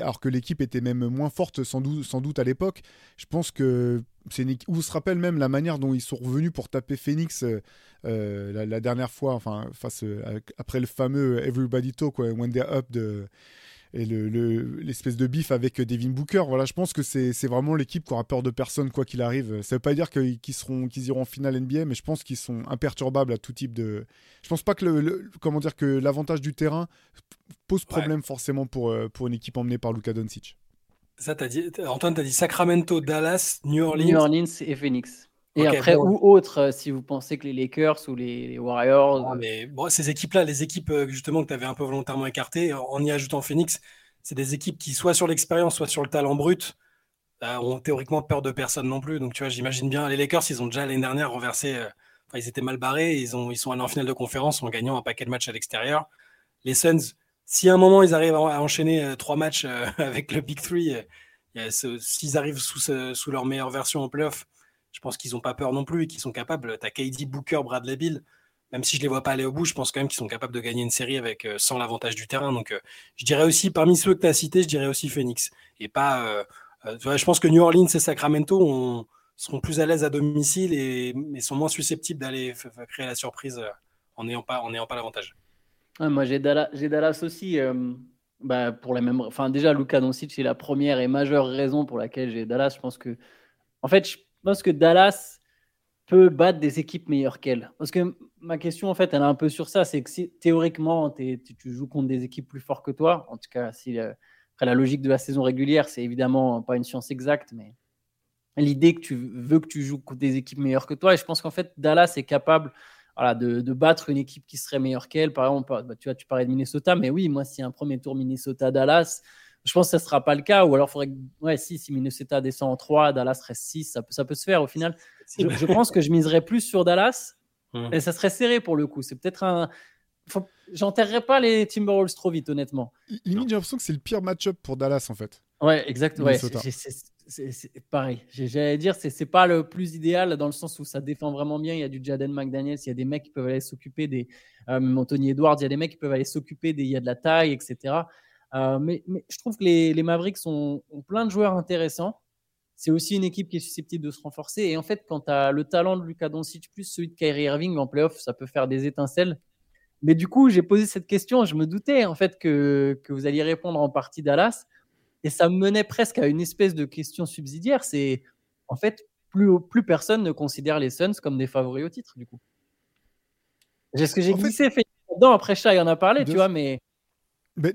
alors que l'équipe était même moins forte sans doute, sans doute à l'époque. Je pense que c'est une... on se rappelle même la manière dont ils sont revenus pour taper Phoenix la, dernière fois, enfin face après le fameux Everybody Talk When They're Up de et l'espèce le, de bif avec Devin Booker. Voilà, je pense que c'est vraiment l'équipe qui aura peur de personne quoi qu'il arrive. Ça veut pas dire qu'ils seront qu'ils iront en finale NBA, mais je pense qu'ils sont imperturbables à tout type de. Je pense pas que le, comment dire que l'avantage du terrain pose problème forcément pour euh, pour une équipe emmenée par Luka Doncic. Ça, as dit, Antoine, tu as dit Sacramento, Dallas, New Orleans. New Orleans et Phoenix. Et après, ou autre, euh, si vous pensez que les Lakers ou les, Warriors. Ah, mais bon, ces équipes-là, les équipes euh, justement que tu avais un peu volontairement écartées, en y ajoutant Phoenix, c'est des équipes qui, soit sur l'expérience, soit sur le talent brut, euh, ont théoriquement peur de personne non plus. Donc, tu vois, j'imagine bien, les Lakers, ils ont déjà l'année dernière renversé. enfin, ils étaient mal barrés. Ils, ont, ils sont allés en finale de conférence en gagnant un paquet de matchs à l'extérieur. Les Suns, si à un moment ils arrivent à enchaîner trois matchs avec le Big Three, s'ils arrivent sous, sous leur meilleure version en playoff, je pense qu'ils n'ont pas peur non plus et qu'ils sont capables. Tu as KD, Booker, Bradley Bill. Même si je ne les vois pas aller au bout, je pense quand même qu'ils sont capables de gagner une série avec euh, sans l'avantage du terrain. Donc, euh, je dirais aussi, parmi ceux que tu as cités, je dirais aussi Phoenix. Et pas. Euh, je pense que New Orleans et Sacramento seront plus à l'aise à domicile et sont moins susceptibles d'aller créer la surprise en n'ayant pas, pas l'avantage. moi, j'ai Dallas, aussi. Bah, pour la même. Enfin, déjà, Doncic, c'est la première et majeure raison pour laquelle j'ai Dallas. Je pense que. En fait, je pense que Dallas peut battre des équipes meilleures qu'elle. Parce que ma question, en fait, elle est un peu sur ça. C'est que si théoriquement, tu joues contre des équipes plus fortes que toi, en tout cas, si, euh, la logique de la saison régulière, c'est évidemment pas une science exacte, mais l'idée que tu veux que tu joues contre des équipes meilleures que toi, et je pense qu'en fait, Dallas est capable de, battre une équipe qui serait meilleure qu'elle. Par exemple, bah, tu, vois, tu parlais de Minnesota, mais oui, moi, si un premier tour Minnesota-Dallas, je pense que ce ne sera pas le cas. Ou alors, il faudrait que, ouais, si, si Minnesota descend en 3, Dallas reste 6, ça peut, ça peut se faire au final. Je, pense que je miserais plus sur Dallas. Hum. Et ça serait serré pour le coup. C'est peut-être un. J'enterrerai pas les Timberwolves trop vite, honnêtement. Limite, j'ai l'impression que c'est le pire match-up pour Dallas, en fait. Ouais, exactement. Ouais, c'est pareil. J'allais dire, c'est pas le plus idéal dans le sens où ça défend vraiment bien. Il y a du Jaden McDaniels, il y a des mecs qui peuvent aller s'occuper des. Euh, Anthony Edwards, il y a des mecs qui peuvent aller s'occuper des. Il y a de la taille, etc. Euh, mais, je trouve que les, Mavericks ont plein de joueurs intéressants. C'est aussi une équipe qui est susceptible de se renforcer. Et en fait, quand tu as le talent de Lucas Doncic plus celui de Kyrie Irving en playoff, ça peut faire des étincelles. Mais du coup, j'ai posé cette question. Je me doutais en fait que, que vous alliez répondre en partie Dallas. Et ça me menait presque à une espèce de question subsidiaire. C'est en fait, plus, plus personne ne considère les Suns comme des favoris au titre, du coup. C'est ce que j'ai glissé fait... Après, ça, il en a parlé, tu vois, mais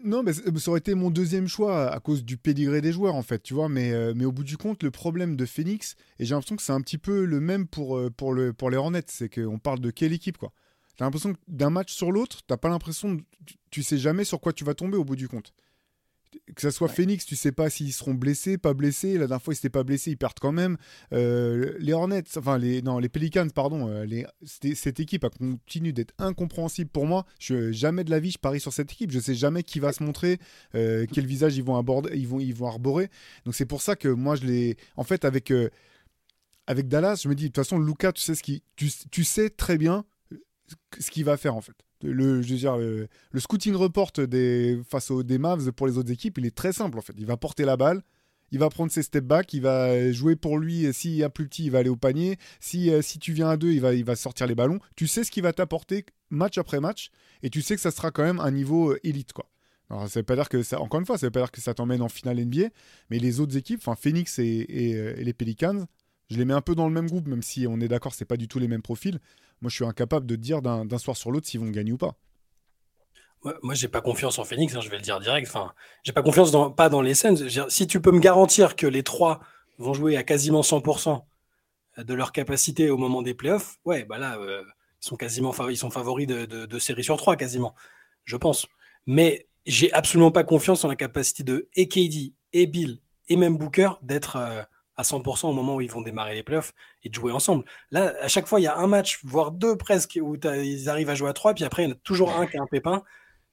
non, mais ça aurait été mon deuxième choix à cause du pédigré des joueurs, en fait, tu vois. Mais, euh, mais au bout du compte, le problème de Phoenix, et j'ai l'impression que c'est un petit peu le même pour, euh, pour, le, pour les Hornets, c'est qu'on parle de quelle équipe, quoi. T'as l'impression que d'un match sur l'autre, t'as pas l'impression, tu sais jamais sur quoi tu vas tomber au bout du compte que ça soit Phoenix, tu sais pas s'ils seront blessés, pas blessés. La dernière fois, ils n'étaient pas blessés, ils perdent quand même. Euh, les Hornets, enfin les, non, les Pelicans, pardon. Euh, les, cette équipe a continué d'être incompréhensible pour moi. Je, jamais de la vie, je parie sur cette équipe. Je sais jamais qui va se montrer, euh, quel visage ils vont aborder, ils vont, ils vont arborer. Donc c'est pour ça que moi, je l'ai. En fait, avec avec Dallas, je me dis de toute façon, Luca, tu sais ce qui, tu, tu sais très bien ce qu'il va faire en fait le, je le, scouting report des, face aux des Mavs pour les autres équipes, il est très simple en fait. Il va porter la balle, il va prendre ses step back, il va jouer pour lui. S'il y a plus petit, il va aller au panier. Si, euh, si tu viens à deux, il va, sortir les ballons. Tu sais ce qu'il va t'apporter match après match et tu sais que ça sera quand même un niveau euh, élite quoi. Alors, ça pas dire que ça, encore une fois, ça veut pas dire que ça t'emmène en finale NBA, mais les autres équipes, enfin Phoenix euh, et, les Pelicans, je les mets un peu dans le même groupe, même si on est d'accord, c'est pas du tout les mêmes profils. Moi, je suis incapable de dire d'un soir sur l'autre s'ils vont gagner ou pas. Moi, j'ai pas confiance en Phoenix, hein, je vais le dire direct. Enfin, j'ai pas confiance pas dans les scènes. Si tu peux me garantir que les trois vont jouer à quasiment 100% de leur capacité au moment des playoffs, ouais, bah là, euh, ils sont quasiment favoris de, série sur trois, quasiment, je pense. Mais j'ai absolument pas confiance en la capacité de et et Bill et même Booker d'être euh, à 100% au moment où ils vont démarrer les playoffs et de jouer ensemble. Là, à chaque fois, il y a un match, voire deux presque, où ils arrivent à jouer à trois, puis après, il y en a toujours un qui a un pépin.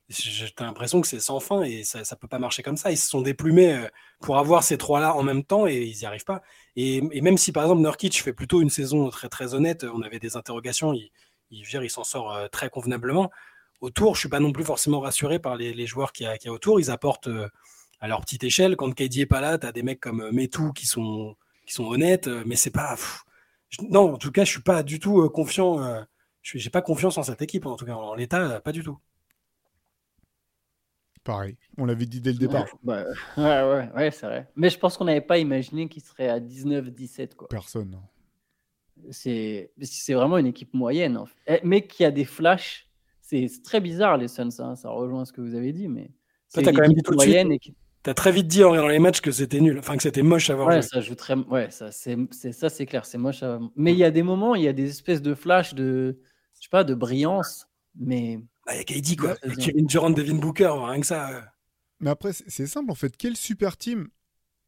J'ai l'impression que c'est sans fin et ça ne peut pas marcher comme ça. Ils se sont déplumés euh, pour avoir ces trois-là en même temps et ils n'y arrivent pas. Et, même si par exemple Nurkic fait plutôt une saison très très honnête, on avait des interrogations, il, il, il s'en sort euh, très convenablement. Autour, je suis pas non plus forcément rassuré par les, joueurs qu'il y, a autour. Ils apportent euh, à leur petite échelle. Quand KD est pas là, tu as des mecs comme Metou qui sont, qui sont honnêtes, mais c'est pas. non, en tout cas, je suis pas du tout confiant. je n'ai pas confiance en cette équipe, en tout cas en l'état, pas du tout. Pareil, on l'avait dit dès le départ. Ouais, ouais, ouais, c'est vrai. Mais je pense qu'on n'avait pas imaginé qu'il serait à 19-17. Personne. C'est vraiment une équipe moyenne, eh, mais qui a des flashs. C'est très bizarre, les Suns. Hein. Ça rejoint ce que vous avez dit, mais c'est une équipe moyenne. Et qui... T'as très vite dit en regardant les matchs que c'était nul, enfin que c'était moche à voir. Ouais, ça joue très, ouais, ça c'est ça c'est clair, c'est moche. À... Mais il y a des moments, il y a des espèces de flashs de, je sais pas, de brillance, mais bah, il y a KD, quoi. Kevin Durant, Devin Booker, rien que ça. Mais après, c'est simple, en fait. Quel super team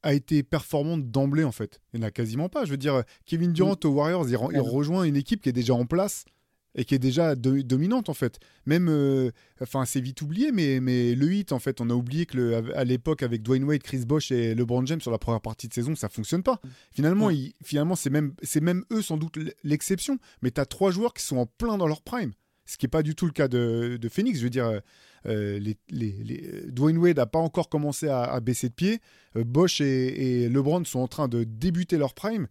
a été performante d'emblée, en fait? Il n'y en a quasiment pas. Je veux dire, Kevin Durant mm. aux Warriors, il, rejoint une équipe qui est déjà en place et qui est déjà dominante, en fait. Même, euh, enfin, c'est vite oublié, mais, mais le hit, en fait, on a oublié que à l'époque, avec Dwayne Wade, Chris Bosh et LeBron James sur la première partie de saison, ça fonctionne pas. Finalement, finalement c'est même, même eux, sans doute, l'exception. Mais tu as trois joueurs qui sont en plein dans leur prime ce qui n'est pas du tout le cas de, Phoenix. Je veux dire, euh, les, Dwayne Wade n'a pas encore commencé à, baisser de pied. Euh, Bosch et, LeBron sont en train de débuter leur prime.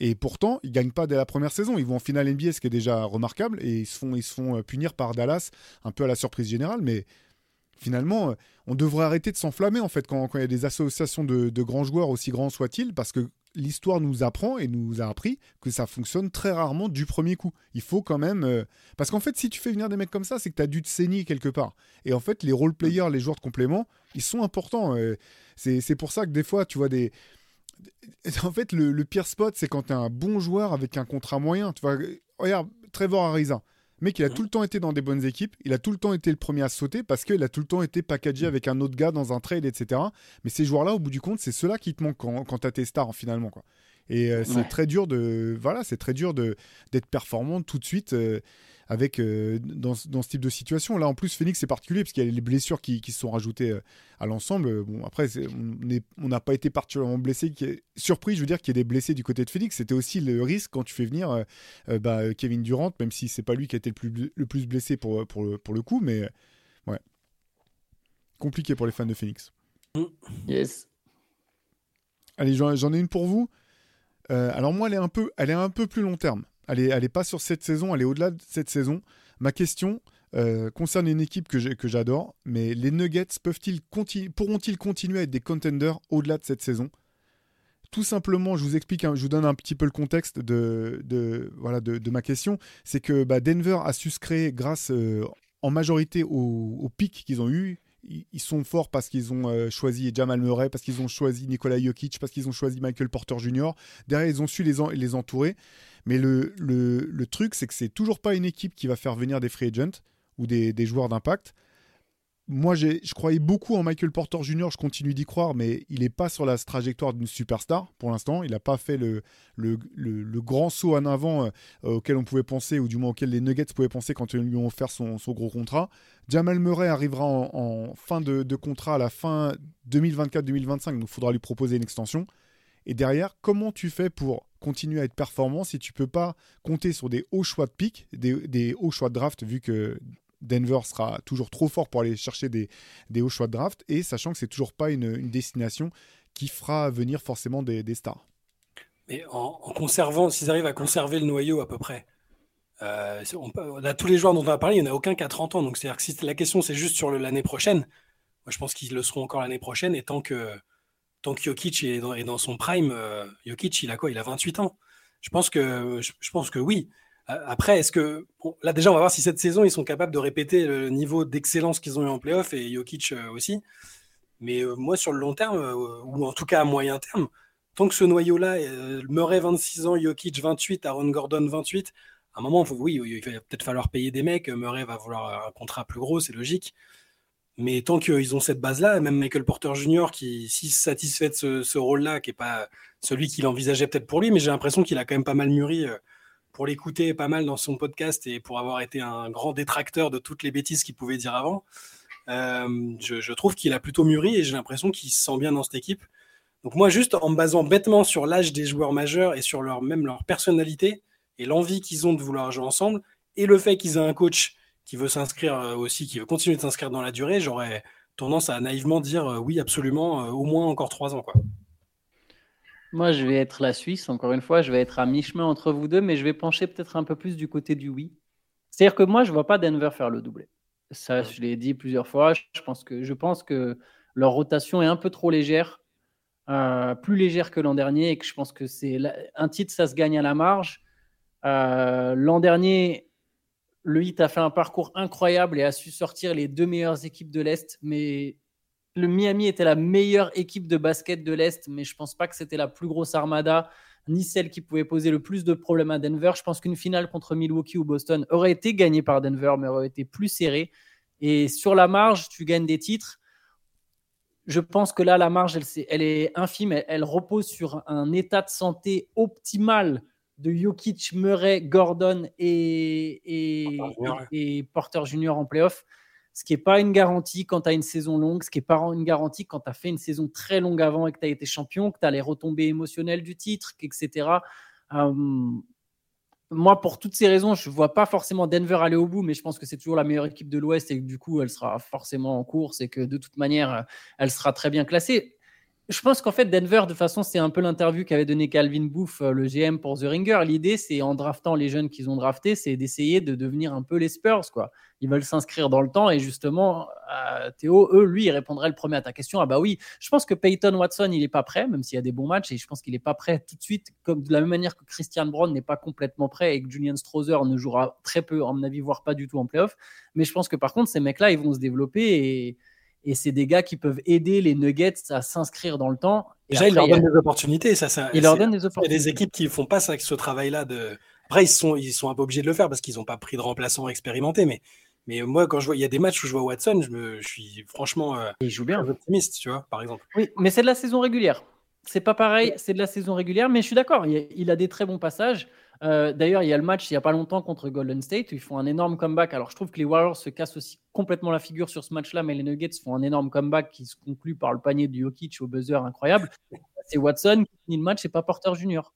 Et pourtant, ils ne gagnent pas dès la première saison. Ils vont en finale NBA, ce qui est déjà remarquable. Et ils se font, ils se font euh, punir par Dallas, un peu à la surprise générale. Mais finalement, on devrait arrêter de s'enflammer en fait quand, il y a des associations de, de grands joueurs, aussi grands soient-ils, parce que l'histoire nous apprend et nous a appris que ça fonctionne très rarement du premier coup. Il faut quand même. Euh, parce qu'en fait, si tu fais venir des mecs comme ça, c'est que tu as dû te saigner quelque part. Et en fait, les role players, les joueurs de complément, ils sont importants. Euh, c'est pour ça que des fois, tu vois des. En fait, le, pire spot, c'est quand tu un bon joueur avec un contrat moyen. Tu vois, regarde, Trevor Ariza mec, il a tout le temps été dans des bonnes équipes. Il a tout le temps été le premier à sauter parce qu'il a tout le temps été packagé avec un autre gars dans un trade, etc. Mais ces joueurs-là, au bout du compte, c'est ceux-là qui te manquent quand, quand tu as tes stars finalement. Quoi. Et euh, c'est très dur de voilà, c'est très dur de d'être performant tout de suite. Euh, avec euh, dans, dans, ce type de situation. Là, en plus, Phoenix, c'est particulier parce qu'il y a les blessures qui, qui se sont rajoutées à l'ensemble. Bon, après, on n'a pas été particulièrement blessé. Surpris, je veux dire, qu'il y ait des blessés du côté de Phoenix. C'était aussi le risque quand tu fais venir euh, bah, Kevin Durant, même si c'est pas lui qui a été le plus, le plus blessé pour, pour, le, pour le coup, mais ouais. Compliqué pour les fans de Phoenix. Yes. Allez, j'en ai une pour vous. Alors moi, elle est un peu, plus long terme. Elle n'est pas sur cette saison, elle est au-delà de cette saison. Ma question euh, concerne une équipe que j'adore, mais les Nuggets pourront-ils continuer à être des contenders au-delà de cette saison? Tout simplement, je vous explique, je vous donne un petit peu le contexte de, voilà, de, ma question. C'est que bah, Denver a su grâce euh, en majorité au pic qu'ils ont eu ils sont forts parce qu'ils ont euh, choisi Jamal Murray, parce qu'ils ont choisi Nikola Jokic, parce qu'ils ont choisi Michael Porter Jr. Derrière, ils ont su les, entourer. Mais le, le, truc, c'est que c'est toujours pas une équipe qui va faire venir des free agents ou des joueurs d'impact moi, je croyais beaucoup en Michael Porter Jr., je continue d'y croire, mais il n'est pas sur la trajectoire d'une superstar pour l'instant. Il n'a pas fait le, le, le, grand saut en avant euh, auquel on pouvait penser, ou du moins auquel les Nuggets pouvaient penser quand ils lui ont offert son, son gros contrat. Jamal Murray arrivera en, fin de, contrat à la fin 2024-2025, donc il faudra lui proposer une extension. Et derrière, comment tu fais pour continuer à être performant si tu peux pas compter sur des hauts choix de pick, des, des hauts choix de draft, vu que Denver sera toujours trop fort pour aller chercher des, hauts choix de draft, et sachant que c'est toujours pas une, destination qui fera venir forcément des, stars. Mais en, conservant, s'ils arrivent à conserver le noyau à peu près, euh, on, a tous les joueurs dont on a parlé, il n'y en a aucun qui a 30 ans. Donc c'est-à-dire que la question c'est juste sur l'année prochaine, moi je pense qu'ils le seront encore l'année prochaine. Et tant que, tant que Jokic est dans, son prime, euh, Jokic il a quoi? Il a 28 ans. Je pense que, je pense que oui. Après, est-ce que. là, déjà, on va voir si cette saison, ils sont capables de répéter le niveau d'excellence qu'ils ont eu en playoff et Jokic euh, aussi. Mais euh, moi, sur le long terme, euh, ou en tout cas à moyen terme, tant que ce noyau-là, Murray 26 ans, Jokic 28, Aaron Gordon 28, à un moment, oui, il va peut-être falloir payer des mecs. Murray va vouloir un contrat plus gros, c'est logique. Mais tant qu'ils ont cette base-là, même Michael Porter Jr., qui, si satisfait de ce, rôle-là, qui n'est pas celui qu'il envisageait peut-être pour lui, mais j'ai l'impression qu'il a quand même pas mal mûri pour l'écouter pas mal dans son podcast et pour avoir été un grand détracteur de toutes les bêtises qu'il pouvait dire avant. Je, je, trouve qu'il a plutôt mûri et j'ai l'impression qu'il se sent bien dans cette équipe. Donc moi, juste en me basant bêtement sur l'âge des joueurs majeurs et sur leur, même leur personnalité et l'envie qu'ils ont de vouloir jouer ensemble, et le fait qu'ils aient un coach qui veut s'inscrire euh, aussi, qui veut continuer de s'inscrire dans la durée, j'aurais tendance à naïvement dire euh, oui, absolument, euh, au moins encore trois ans. Moi, je vais être la Suisse, encore une fois, je vais être à mi-chemin entre vous deux, mais je vais pencher peut-être un peu plus du côté du oui. C'est-à-dire que moi, je ne vois pas Denver faire le doublé. Ça, je l'ai dit plusieurs fois. Je pense que, je pense que leur rotation est un peu trop légère euh, plus légère que l'an dernier et que je pense que c'est un titre, ça se gagne à la marge. Euh, l'an dernier, le Heat a fait un parcours incroyable et a su sortir les deux meilleures équipes de l'Est, mais le Miami était la meilleure équipe de basket de l'Est, mais je pense pas que c'était la plus grosse armada, ni celle qui pouvait poser le plus de problèmes à Denver. Je pense qu'une finale contre Milwaukee ou Boston aurait été gagnée par Denver, mais aurait été plus serrée. Et sur la marge, tu gagnes des titres je pense que là, la marge, elle, elle est infime. Elle, repose sur un état de santé optimal de Jokic, Murray, Gordon et, et, Porter Junior en playoff. Ce qui n'est pas une garantie quand tu as une saison longue, ce qui n'est pas une garantie quand tu as fait une saison très longue avant et que tu as été champion, que tu as les retombées émotionnelles du titre, etc moi, pour toutes ces raisons, je ne vois pas forcément Denver aller au bout, mais je pense que c'est toujours la meilleure équipe de l'Ouest et que du coup, elle sera forcément en course et que de toute manière, elle sera très bien classée je pense qu'en fait, Denver, de façon, c'est un peu l'interview qu'avait donné Calvin Booth, euh, le GM pour The Ringer. L'idée, c'est en draftant les jeunes qu'ils ont draftés, c'est d'essayer de devenir un peu les Spurs. Quoi. Ils veulent s'inscrire dans le temps. Et justement, euh, Théo, eux, lui, il répondrait le premier à ta question. Ah bah oui, je pense que Peyton Watson, il n'est pas prêt, même s'il y a des bons matchs. Et je pense qu'il n'est pas prêt tout de suite, comme de la même manière que Christian Brown n'est pas complètement prêt et que Julian Strother ne jouera très peu, en mon avis, voire pas du tout en playoff. Mais je pense que par contre, ces mecs-là, ils vont se développer et et c'est des gars qui peuvent aider les Nuggets à s'inscrire dans le temps. Et Déjà, ils leur donnent des opportunités. Ça, ça, ils leur donnent des opportunités. Il y a des équipes qui ne font pas ça, ce travail-là. De... Après, ils sont, ils sont un peu obligés de le faire parce qu'ils n'ont pas pris de remplaçant expérimenté. Mais, mais moi, quand je vois, il y a des matchs où je vois Watson, je, me, je suis franchement euh, il joue bien. optimiste, tu vois, par exemple. Oui, mais c'est de la saison régulière. C'est pas pareil, c'est de la saison régulière, mais je suis d'accord, il, a des très bons passages. Euh, d'ailleurs, il y a le match il n'y a pas longtemps contre Golden State où ils font un énorme comeback. Alors, je trouve que les Warriors se cassent aussi complètement la figure sur ce match-là, mais les Nuggets font un énorme comeback qui se conclut par le panier de Jokic au buzzer incroyable. C'est Watson qui finit le match, c'est pas Porter Junior.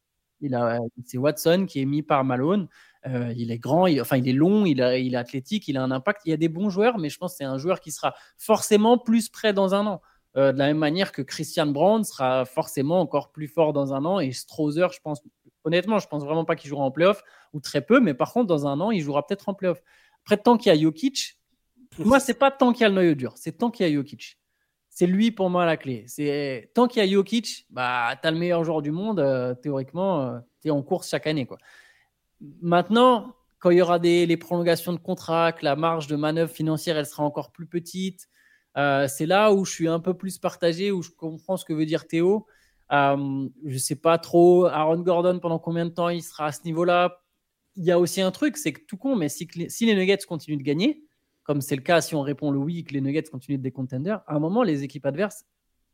C'est Watson qui est mis par Malone. Euh, il est grand, enfin il est long, il, il est athlétique, il a un impact. Il y a des bons joueurs, mais je pense que c'est un joueur qui sera forcément plus près dans un an. Euh, de la même manière que Christian Brown sera forcément encore plus fort dans un an et Strother, je pense, honnêtement, je pense vraiment pas qu'il jouera en playoff ou très peu, mais par contre, dans un an, il jouera peut-être en playoff. Après, tant qu'il y a Jokic, moi, c'est pas tant qu'il y a le noyau dur, c'est tant qu'il y a Jokic. C'est lui pour moi la clé. C'est tant qu'il y a Jokic, bah, tu as le meilleur joueur du monde, euh, théoriquement, euh, tu es en course chaque année. Quoi. Maintenant, quand il y aura des, les prolongations de contrat, que la marge de manœuvre financière elle sera encore plus petite, euh, c'est là où je suis un peu plus partagé, où je comprends ce que veut dire Théo. Euh, je ne sais pas trop, Aaron Gordon, pendant combien de temps il sera à ce niveau-là? Il y a aussi un truc, c'est que tout con, mais si, les Nuggets continuent de gagner, comme c'est le cas si on répond le oui, que les Nuggets continuent de des contenders, à un moment, les équipes adverses,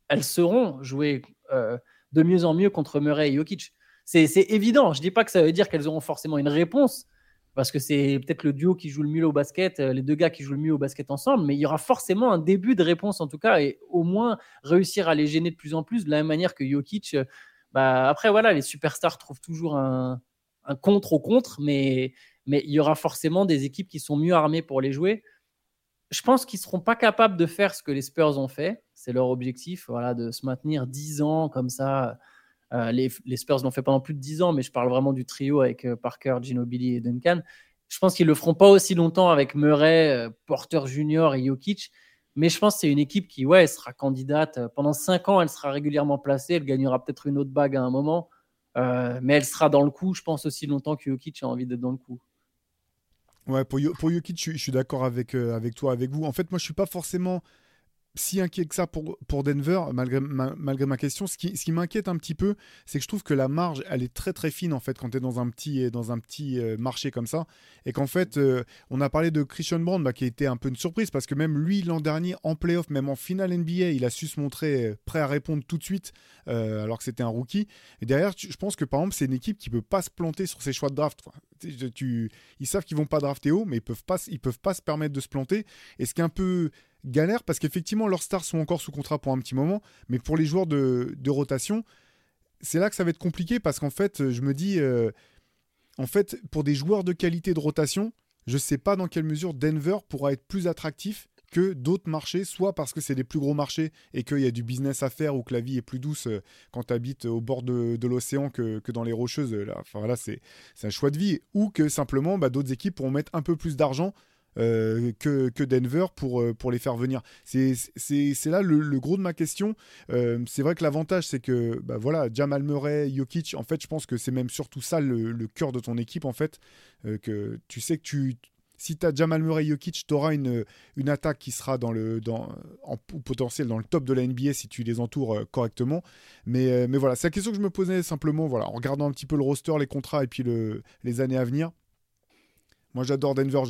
elles seront jouées euh, de mieux en mieux contre Murray et Jokic. C'est évident. Je ne dis pas que ça veut dire qu'elles auront forcément une réponse, parce que c'est peut-être le duo qui joue le mieux au basket, euh, les deux gars qui jouent le mieux au basket ensemble, mais il y aura forcément un début de réponse en tout cas, et au moins réussir à les gêner de plus en plus, de la même manière que Jokic. Euh, bah, après, voilà, les superstars trouvent toujours un, contre au contre, mais, il y aura forcément des équipes qui sont mieux armées pour les jouer. Je pense qu'ils ne seront pas capables de faire ce que les Spurs ont fait. C'est leur objectif, voilà, de se maintenir 10 ans comme ça euh, les, Spurs l'ont fait pendant plus de 10 ans, mais je parle vraiment du trio avec euh, Parker, Ginobili et Duncan. Je pense qu'ils le feront pas aussi longtemps avec Murray, euh, Porter Junior et Jokic. Mais je pense que c'est une équipe qui, ouais, sera candidate. Pendant 5 ans, elle sera régulièrement placée. Elle gagnera peut-être une autre bague à un moment. mais elle sera dans le coup, je pense, aussi longtemps que Jokic a envie d'être dans le coup. Ouais, pour, Jokic, je, suis d'accord avec, avec toi, avec vous. En fait, moi, je suis pas forcément si inquiet que ça pour, Denver, malgré ma, question. Ce qui, m'inquiète un petit peu, c'est que je trouve que la marge, elle est très très fine en fait quand tu es dans un petit, dans un petit euh, marché comme ça. Et qu'en fait, euh, on a parlé de Christian Brown bah, qui a été un peu une surprise parce que même lui, l'an dernier, en playoff, même en finale NBA, il a su se montrer euh, prêt à répondre tout de suite alors que c'était un rookie. Et derrière, je pense que par exemple, c'est une équipe qui peut pas se planter sur ses choix de draft. Ils savent qu'ils vont pas drafter haut, mais ils peuvent pas, ils peuvent pas se permettre de se planter. Et ce qui est un peu galère parce qu'effectivement leurs stars sont encore sous contrat pour un petit moment, mais pour les joueurs de, rotation, c'est là que ça va être compliqué parce qu'en fait, je me dis, euh, en fait, pour des joueurs de qualité de rotation, je ne sais pas dans quelle mesure Denver pourra être plus attractif que d'autres marchés, soit parce que c'est des plus gros marchés et qu'il y a du business à faire ou que la vie est plus douce euh, quand tu habites au bord de, l'océan que, dans les rocheuses. Là, enfin, c'est un choix de vie. Ou que simplement bah, d'autres équipes pourront mettre un peu plus d'argent euh, que, Denver pour, euh, pour les faire venir. C'est là le, gros de ma question. Euh, c'est vrai que l'avantage, c'est que bah voilà, Jamal Murray, Jokic, en fait, je pense que c'est même surtout ça le, cœur de ton équipe, en fait. que tu sais que tu, si tu as Jamal Murray Jokic, tu auras une, une attaque qui sera dans le, dans, en, potentiel dans le top de la NBA si tu les entoures correctement. Mais, mais voilà, c'est la question que je me posais simplement voilà, en regardant un petit peu le roster, les contrats et puis le, les années à venir. Moi, j'adore Denver.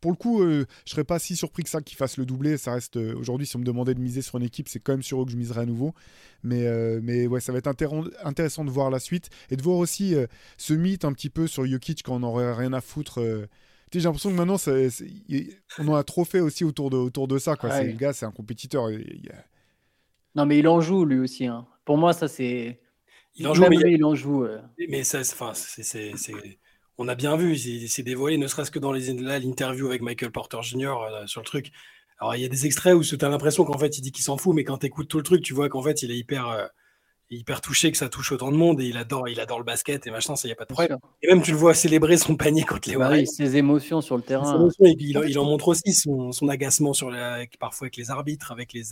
Pour le coup, euh, je serais pas si surpris que ça qu'ils fassent le doublé. Ça reste euh, aujourd'hui, si on me demandait de miser sur une équipe, c'est quand même sur eux que je miserais à nouveau. Mais, euh, mais ouais, ça va être intéressant de voir la suite et de voir aussi ce mythe un petit peu sur Jokic quand on n'aurait rien à foutre. J'ai l'impression que maintenant, on en a trop fait aussi autour de, autour de ça. Quoi. Le gars, c'est un compétiteur. Non, mais il en joue lui aussi. Hein. Pour moi, ça, c'est. Il en joue, mais il en joue. Mais ça, c'est on a bien vu, il s'est dévoilé, ne serait-ce que dans l'interview avec Michael Porter Jr. Euh, sur le truc. Alors, il y a des extraits où tu as l'impression qu'en fait, il dit qu'il s'en fout, mais quand tu écoutes tout le truc, tu vois qu'en fait, il est hyper, euh, hyper touché que ça touche autant de monde et il adore, il adore le basket et machin, ça, il n'y a pas de problème. Et même, tu le vois célébrer son panier contre les bah Warriors. ses émotions sur le terrain. et puis, il, en montre aussi son, agacement sur parfois avec les arbitres, avec les.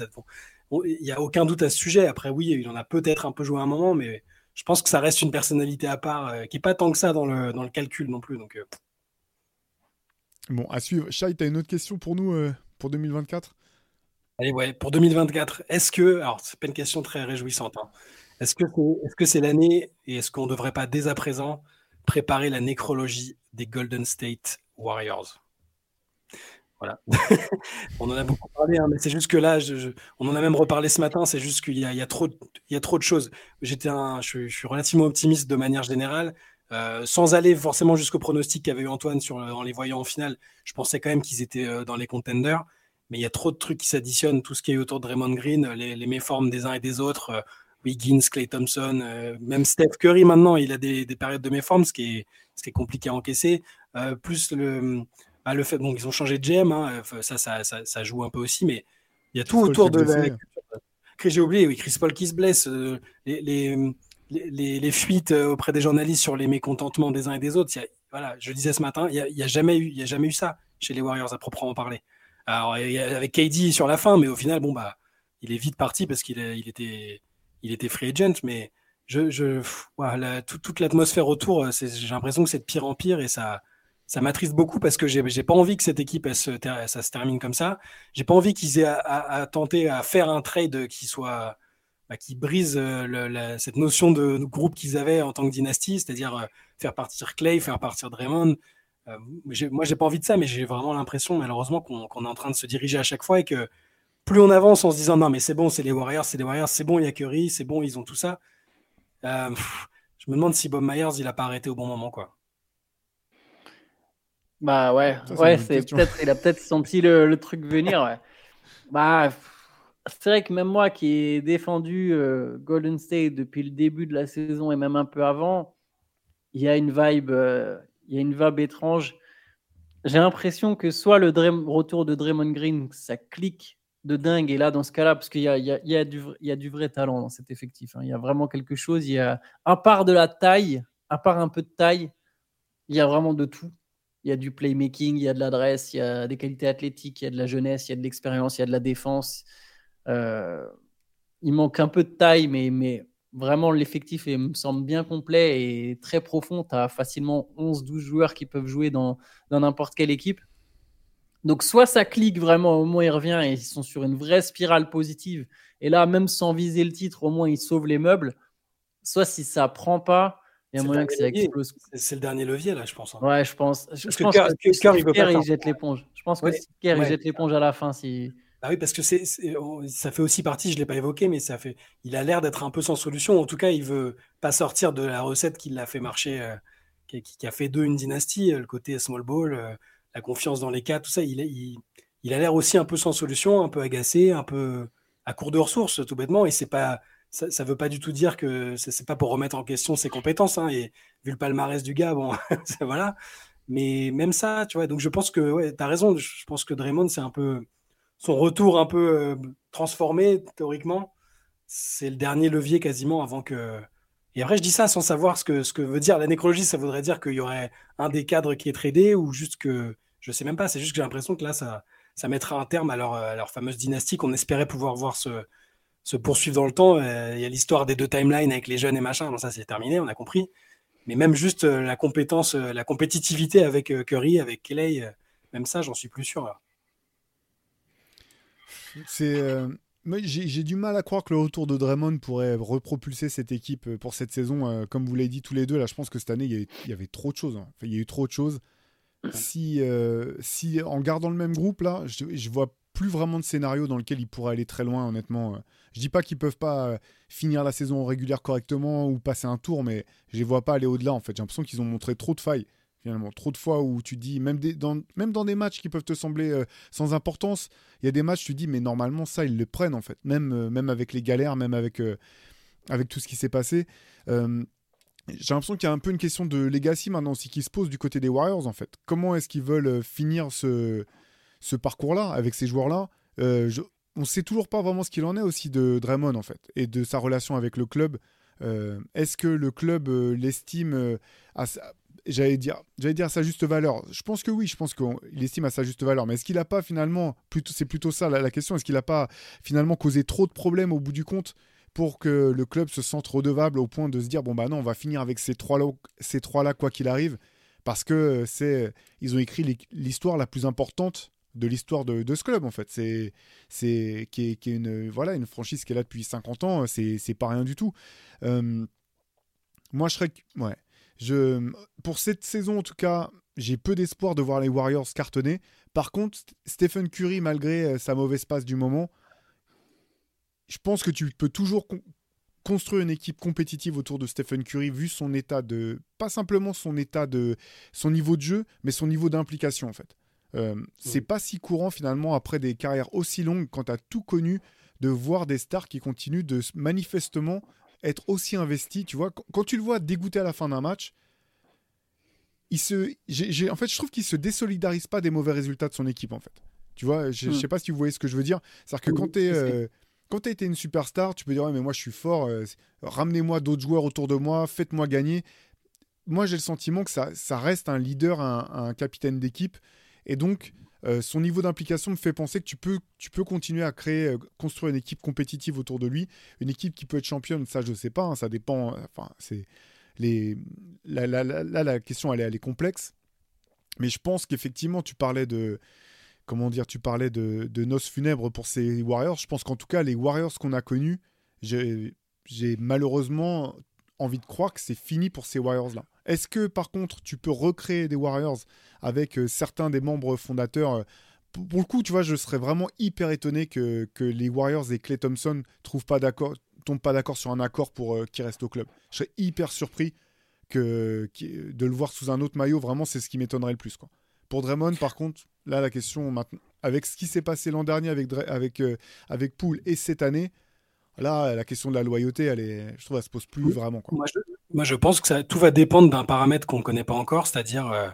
il n'y a aucun doute à ce sujet. Après, oui, il en a peut-être un peu joué à un moment, mais je pense que ça reste une personnalité à part euh, qui n'est pas tant que ça dans le, dans le calcul non plus. Donc, euh. Bon, à suivre. Shai, tu as une autre question pour nous euh, pour 2024 Allez, ouais, pour 2024, est-ce que, alors c'est pas une question très réjouissante, hein. est-ce que c'est -ce c'est l'année et est-ce qu'on ne devrait pas dès à présent préparer la nécrologie des Golden State Warriors? Voilà. on en a beaucoup parlé, hein, mais c'est juste que là, on en a même reparlé ce matin. C'est juste qu'il y, a, trop, il y a trop de choses. J'étais, je, suis relativement optimiste de manière générale, euh, sans aller forcément jusqu'au pronostic qu'avait eu Antoine sur en les voyant en finale. Je pensais quand même qu'ils étaient euh, dans les contenders, mais il y a trop de trucs qui s'additionnent. Tout ce qui est autour de Raymond Green, les, les méformes des uns et des autres. Euh, Wiggins, Clay Thompson, même Steph Curry maintenant, il a des, périodes de méformes, ce qui est, ce qui est compliqué à encaisser. plus le, ah, le fait, bon, ils ont changé de GM, hein, ça, ça, ça, joue un peu aussi, mais il y a tout autour de la. J'ai oublié, oui, Chris Paul qui se blesse, euh, les, les, les, fuites euh, auprès des journalistes sur les mécontentements des uns et des autres. voilà, je disais ce matin, il n'y a, a, jamais eu, il y a jamais eu ça chez les Warriors à proprement parler. Alors, avec KD sur la fin, mais au final, bon, bah, il est vite parti parce qu'il il était, il était free agent, mais je, je voilà, toute l'atmosphère autour, euh, j'ai l'impression que c'est de pire en pire et ça, ça m'attriste beaucoup parce que j'ai pas envie que cette équipe se, ça se termine comme ça. J'ai pas envie qu'ils aient à, tenter à faire un trade qui soit bah, qui brise euh, cette notion de, groupe qu'ils avaient en tant que dynastie, c'est-à-dire euh, faire partir Clay, faire partir Draymond. Euh, moi, j'ai pas envie de ça, mais j'ai vraiment l'impression, malheureusement, qu'on est en train de se diriger à chaque fois et que plus on avance en se disant non, mais c'est bon, c'est les Warriors, c'est les Warriors, c'est bon, il y a Curry, c'est bon, ils ont tout ça. je me demande si Bob Myers, il a pas arrêté au bon moment, quoi. Bah ouais, ouais, c'est peut-être, il a peut-être senti le, truc venir. Ouais. Bah, c'est vrai que même moi qui ai défendu euh, Golden State depuis le début de la saison et même un peu avant, il y a une vibe, euh, il y a une vibe étrange. J'ai l'impression que soit le retour de Draymond Green, ça clique de dingue, et là dans ce cas-là, parce qu'il y a, y, y, du, il y a du vrai talent dans cet effectif. Hein. Il y a vraiment quelque chose. Il y a, à part de la taille, à part un peu de taille, il y a vraiment de tout il y a du playmaking, il y a de l'adresse, il y a des qualités athlétiques, il y a de la jeunesse, il y a de l'expérience, il y a de la défense. Euh, il manque un peu de taille, mais, mais vraiment l'effectif me semble bien complet et très profond. Tu as facilement 11-12 joueurs qui peuvent jouer dans n'importe quelle équipe. Donc, soit ça clique vraiment, au moins il revient et ils sont sur une vraie spirale positive. Et là, même sans viser le titre, au moins ils sauvent les meubles. Soit si ça prend pas, il y a moyen que ça explose. C'est le dernier levier, là, je pense. Hein. Ouais, je pense. Je, pense que, il, jette l'éponge. Je pense que il jette l'éponge à la fin. Si... Bah oui, parce que c'est, ça fait aussi partie, je ne l'ai pas évoqué, mais ça fait, il a l'air d'être un peu sans solution. En tout cas, il veut pas sortir de la recette qui l'a fait marcher, euh, qui, a fait d'eux une dynastie, euh, le côté small ball, euh, la confiance dans les cas, tout ça. Il, il, il a l'air aussi un peu sans solution, un peu agacé, un peu à court de ressources, tout bêtement. Et c'est pas, ça ne veut pas du tout dire que c'est pas pour remettre en question ses compétences. Hein, et vu le palmarès du gars, bon, voilà. Mais même ça, tu vois. Donc je pense que ouais, tu as raison. Je pense que Draymond, c'est un peu son retour un peu euh, transformé théoriquement. C'est le dernier levier quasiment avant que. Et après, je dis ça sans savoir ce que, ce que veut dire la nécrologie. Ça voudrait dire qu'il y aurait un des cadres qui est tradé ou juste que. Je sais même pas. C'est juste que j'ai l'impression que là, ça, ça mettra un terme à leur, à leur fameuse dynastie qu'on espérait pouvoir voir se, se poursuivre dans le temps. Euh, il y a l'histoire des deux timelines avec les jeunes et machin. ça, c'est terminé, on a compris. Mais même juste euh, la compétence, euh, la compétitivité avec Curry, avec Clay, même ça, j'en suis plus sûr. C'est. J'ai du mal à croire que le retour de Draymond pourrait repropulser cette équipe pour cette saison. Comme vous l'avez dit tous les deux, là, je pense que cette année, il y avait, trop de choses. Hein. il y a eu trop de choses. Si, si en gardant le même groupe, là, je, je vois plus vraiment de scénario dans lequel ils pourraient aller très loin, honnêtement. Je dis pas qu'ils peuvent pas euh, finir la saison régulière correctement ou passer un tour, mais je les vois pas aller au-delà, en fait. J'ai l'impression qu'ils ont montré trop de failles, finalement. Trop de fois où tu dis, même, dans, des matchs qui peuvent te sembler euh, sans importance, il y a des matchs, tu dis, mais normalement, ça, ils le prennent, en fait. Même, euh, avec les galères, même avec, tout ce qui s'est passé. j'ai l'impression qu'il y a un peu une question de legacy maintenant aussi qui se pose du côté des Warriors, en fait. Comment est-ce qu'ils veulent finir ce parcours-là, avec ces joueurs-là? On ne sait toujours pas vraiment ce qu'il en est aussi de Draymond, en fait, et de sa relation avec le club. Euh, est-ce que le club euh, l'estime à j'allais dire, j'allais dire sa juste valeur? Je pense que oui, je pense qu'il estime à sa juste valeur. Mais est-ce qu'il n'a pas finalement, plutôt, c'est plutôt ça la, question, est-ce qu'il n'a pas finalement causé trop de problèmes au bout du compte pour que le club se sente redevable au point de se dire bon bah non, on va finir avec ces trois là, ces trois là quoi qu'il arrive, parce que c'est, ils ont écrit l'histoire la plus importante de l'histoire de, ce club en fait. C'est c'est qui est, une voilà une franchise qui est là depuis 50 ans. C'est c'est pas rien du tout. Euh, moi je serais ouais. Je pour cette saison en tout cas j'ai peu d'espoir de voir les Warriors cartonner. Par contre Stephen Curry malgré euh, sa mauvaise passe du moment, je pense que tu peux toujours construire une équipe compétitive autour de Stephen Curry vu son état de pas simplement son état de son niveau de jeu mais son niveau d'implication en fait euh, c'est pas si courant finalement après des carrières aussi longues quand tu as tout connu de voir des stars qui continuent de manifestement être aussi investis. Tu vois, quand tu le vois dégoûté à la fin d'un match, il se, en fait, je trouve qu'il se désolidarise pas des mauvais résultats de son équipe en fait. Tu vois, je, hmm. sais pas si vous voyez ce que je veux dire. C'est-à-dire que quand tu es euh, quand tu été une superstar, tu peux dire mais moi je suis fort, euh, ramenez-moi d'autres joueurs autour de moi, faites-moi gagner. Moi j'ai le sentiment que ça, ça reste un leader, un capitaine d'équipe et donc, euh, son niveau d'implication me fait penser que tu peux, tu peux continuer à créer, euh, construire une équipe compétitive autour de lui, une équipe qui peut être championne. Ça, je ne sais pas, hein, ça dépend. Enfin, c'est les. Là, la question, elle est, complexe. Mais je pense qu'effectivement, tu parlais de. Comment dire Tu parlais de, de noces funèbres pour ces Warriors. Je pense qu'en tout cas, les Warriors qu'on a connus, j'ai malheureusement envie de croire que c'est fini pour ces Warriors-là. Est-ce que par contre, tu peux recréer des Warriors avec euh, certains des membres fondateurs euh, pour le coup, tu vois, je serais vraiment hyper étonné que, les Warriors et Clay Thompson trouvent tombent pas d'accord sur un accord pour euh, qu'il reste au club. Je serais hyper surpris de le voir sous un autre maillot. Vraiment, c'est ce qui m'étonnerait le plus. Pour Draymond, par contre, là, la question maintenant, avec ce qui s'est passé l'an dernier avec, avec, avec Poole et cette année, Là, la question de la loyauté, elle est, je trouve, elle se pose plus vraiment. Moi, je, pense que ça, tout va dépendre d'un paramètre qu'on ne connaît pas encore, c'est-à-dire euh,